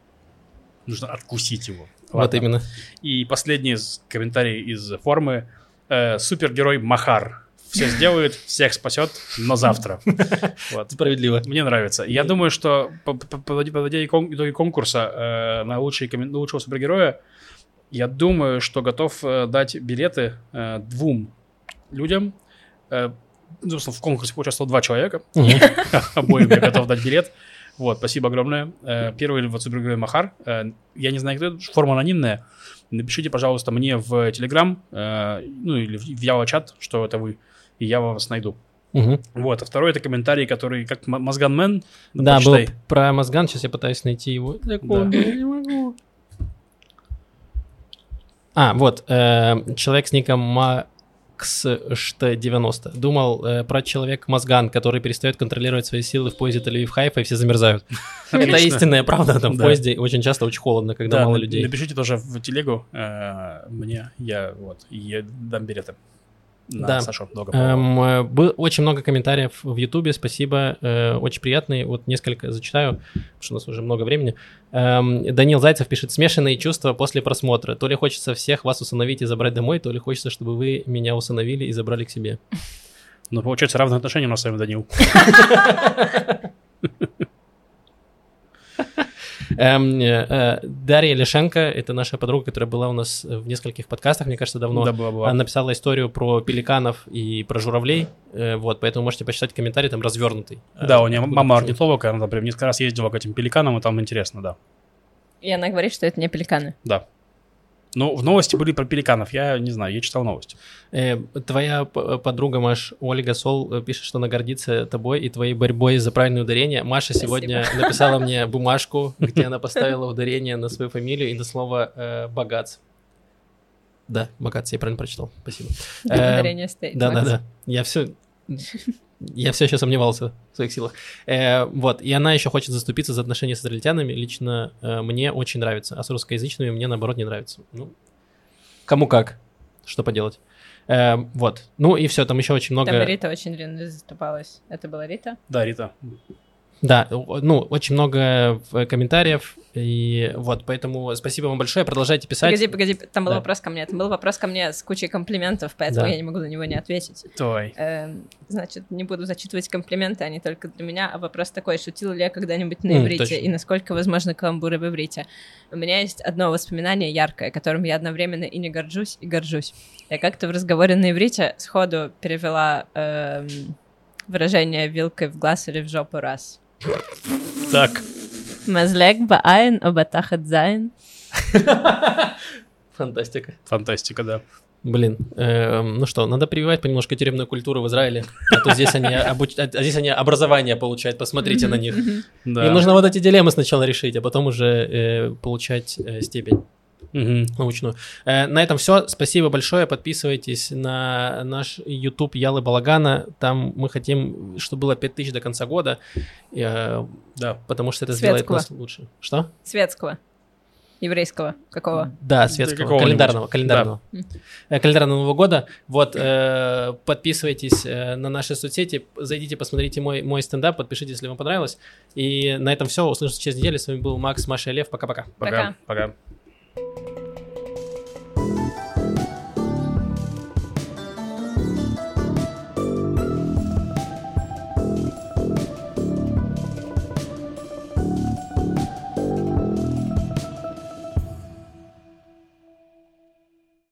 Нужно откусить его. вот Ладно. именно. И последний комментарий из формы. Э, супергерой Махар. Все сделает, всех спасет, но завтра. Вот. Справедливо. Мне нравится. Я думаю, что по- по- подводя итоги конкурса э, на, лучшего супергероя, я думаю, что готов э, дать билеты э, двум людям. Ну, собственно, в конкурсе поучаствовало два человека. Обоим я готов дать билет. Вот, спасибо огромное. Первый вот супергерой Махар. Я не знаю, кто это, форма анонимная. Напишите, пожалуйста, мне в Телеграм, ну или в в Ява-чат, что это вы, и я вас найду. Мгм. Вот, а второй это комментарий, который как М- מזגן Man. Ну, Да, был почитай. про מזגן, сейчас я пытаюсь найти его. Секунду, я не могу. А, вот, э, человек с ником MaxSht90 думал э, про человек מזגן, который перестает контролировать свои силы в поезде Тель-Авив-Хайфа, и все замерзают. Это истинная правда, там в Да. поезде очень часто очень холодно, когда Да, мало людей. Напишите тоже в телегу э, мне, я вот, я дам билеты. На Да. Сашу Долгополова. Эм, э, было очень много комментариев в Ютубе, спасибо, э, очень приятные. Вот несколько зачитаю, потому что у нас уже много времени. Эм, Данил Зайцев пишет, смешанные чувства после просмотра. То ли хочется всех вас усыновить и забрать домой, то ли хочется, чтобы вы меня усыновили и забрали к себе. Ну, получается, равные отношения у нас с вами, Данил. Эм, э, э, Дарья Лешенко, это наша подруга, которая была у нас в нескольких подкастах, мне кажется, давно. Да, была, была. Она написала историю про пеликанов и про журавлей, э, вот, поэтому можете почитать комментарий, там развернутый. Э, Да, у нее мама орнитолог, она, например, несколько раз ездила к этим пеликанам, и там интересно, да. И она говорит, что это не пеликаны. Да. Ну, в новости были про пеликанов. Я не знаю, я читал новости. Э, твоя п- подруга Маш Ольга Сол э, пишет, что она гордится тобой и твоей борьбой за правильное ударение. Маша Спасибо. сегодня написала мне бумажку, где она поставила ударение на свою фамилию и на слово э, «богац». Да, «богац», я правильно прочитал. Спасибо. Э, Ударение стоит. Да, да, да. Я все. Я все еще сомневался в своих силах. Э, вот, и она еще хочет заступиться за отношения с израильтянами. Лично э, мне очень нравится, а с русскоязычными мне наоборот не нравится. Ну, кому как, что поделать. Э, вот, ну и все, там еще очень много. Там Рита очень заступалась. Это была Рита? Да, Рита. Да, ну очень много э, комментариев и вот, поэтому спасибо вам большое, продолжайте писать. Погоди, погоди, там был Да. вопрос ко мне. Там был вопрос ко мне с кучей комплиментов, поэтому Да. я не могу на него не ответить. Той. Эм, значит, не буду зачитывать комплименты, они только для меня. А вопрос такой, шутил ли я когда-нибудь на иврите, точно. и насколько возможны каламбуры в иврите. У меня есть одно воспоминание яркое, которым я одновременно и не горжусь, и горжусь. Я как-то в разговоре на иврите сходу перевела эм, выражение «вилкой в глаз или в жопу раз». Так. מזלג בעין או בתחת זין. Фантастика. Фантастика, да. Блин, эм, ну что, надо прививать понемножку тюремную культуру в Израиле, а то здесь они, обуч- а здесь они образование получают, посмотрите на них. Да. Им нужно вот эти дилеммы сначала решить, а потом уже э, получать э, степень Мгм. научную. Э, на этом все. Спасибо большое. Подписывайтесь на наш YouTube Ялла Балаган. Там мы хотим, чтобы было 5000 до конца года, э, Да. потому что это сделает Светского. нас лучше. Что? Светского. Еврейского. Какого? Да, светского, какого-нибудь. календарного, календарного. Да. Э, Календарного Нового года. Вот, э, подписывайтесь э, на наши соцсети, зайдите, посмотрите мой, мой стендап, подпишитесь, если вам понравилось. И на этом все. Услышимся через неделю. С вами был Макс, Маша и Лев. Пока-пока. Пока. Пока. thank you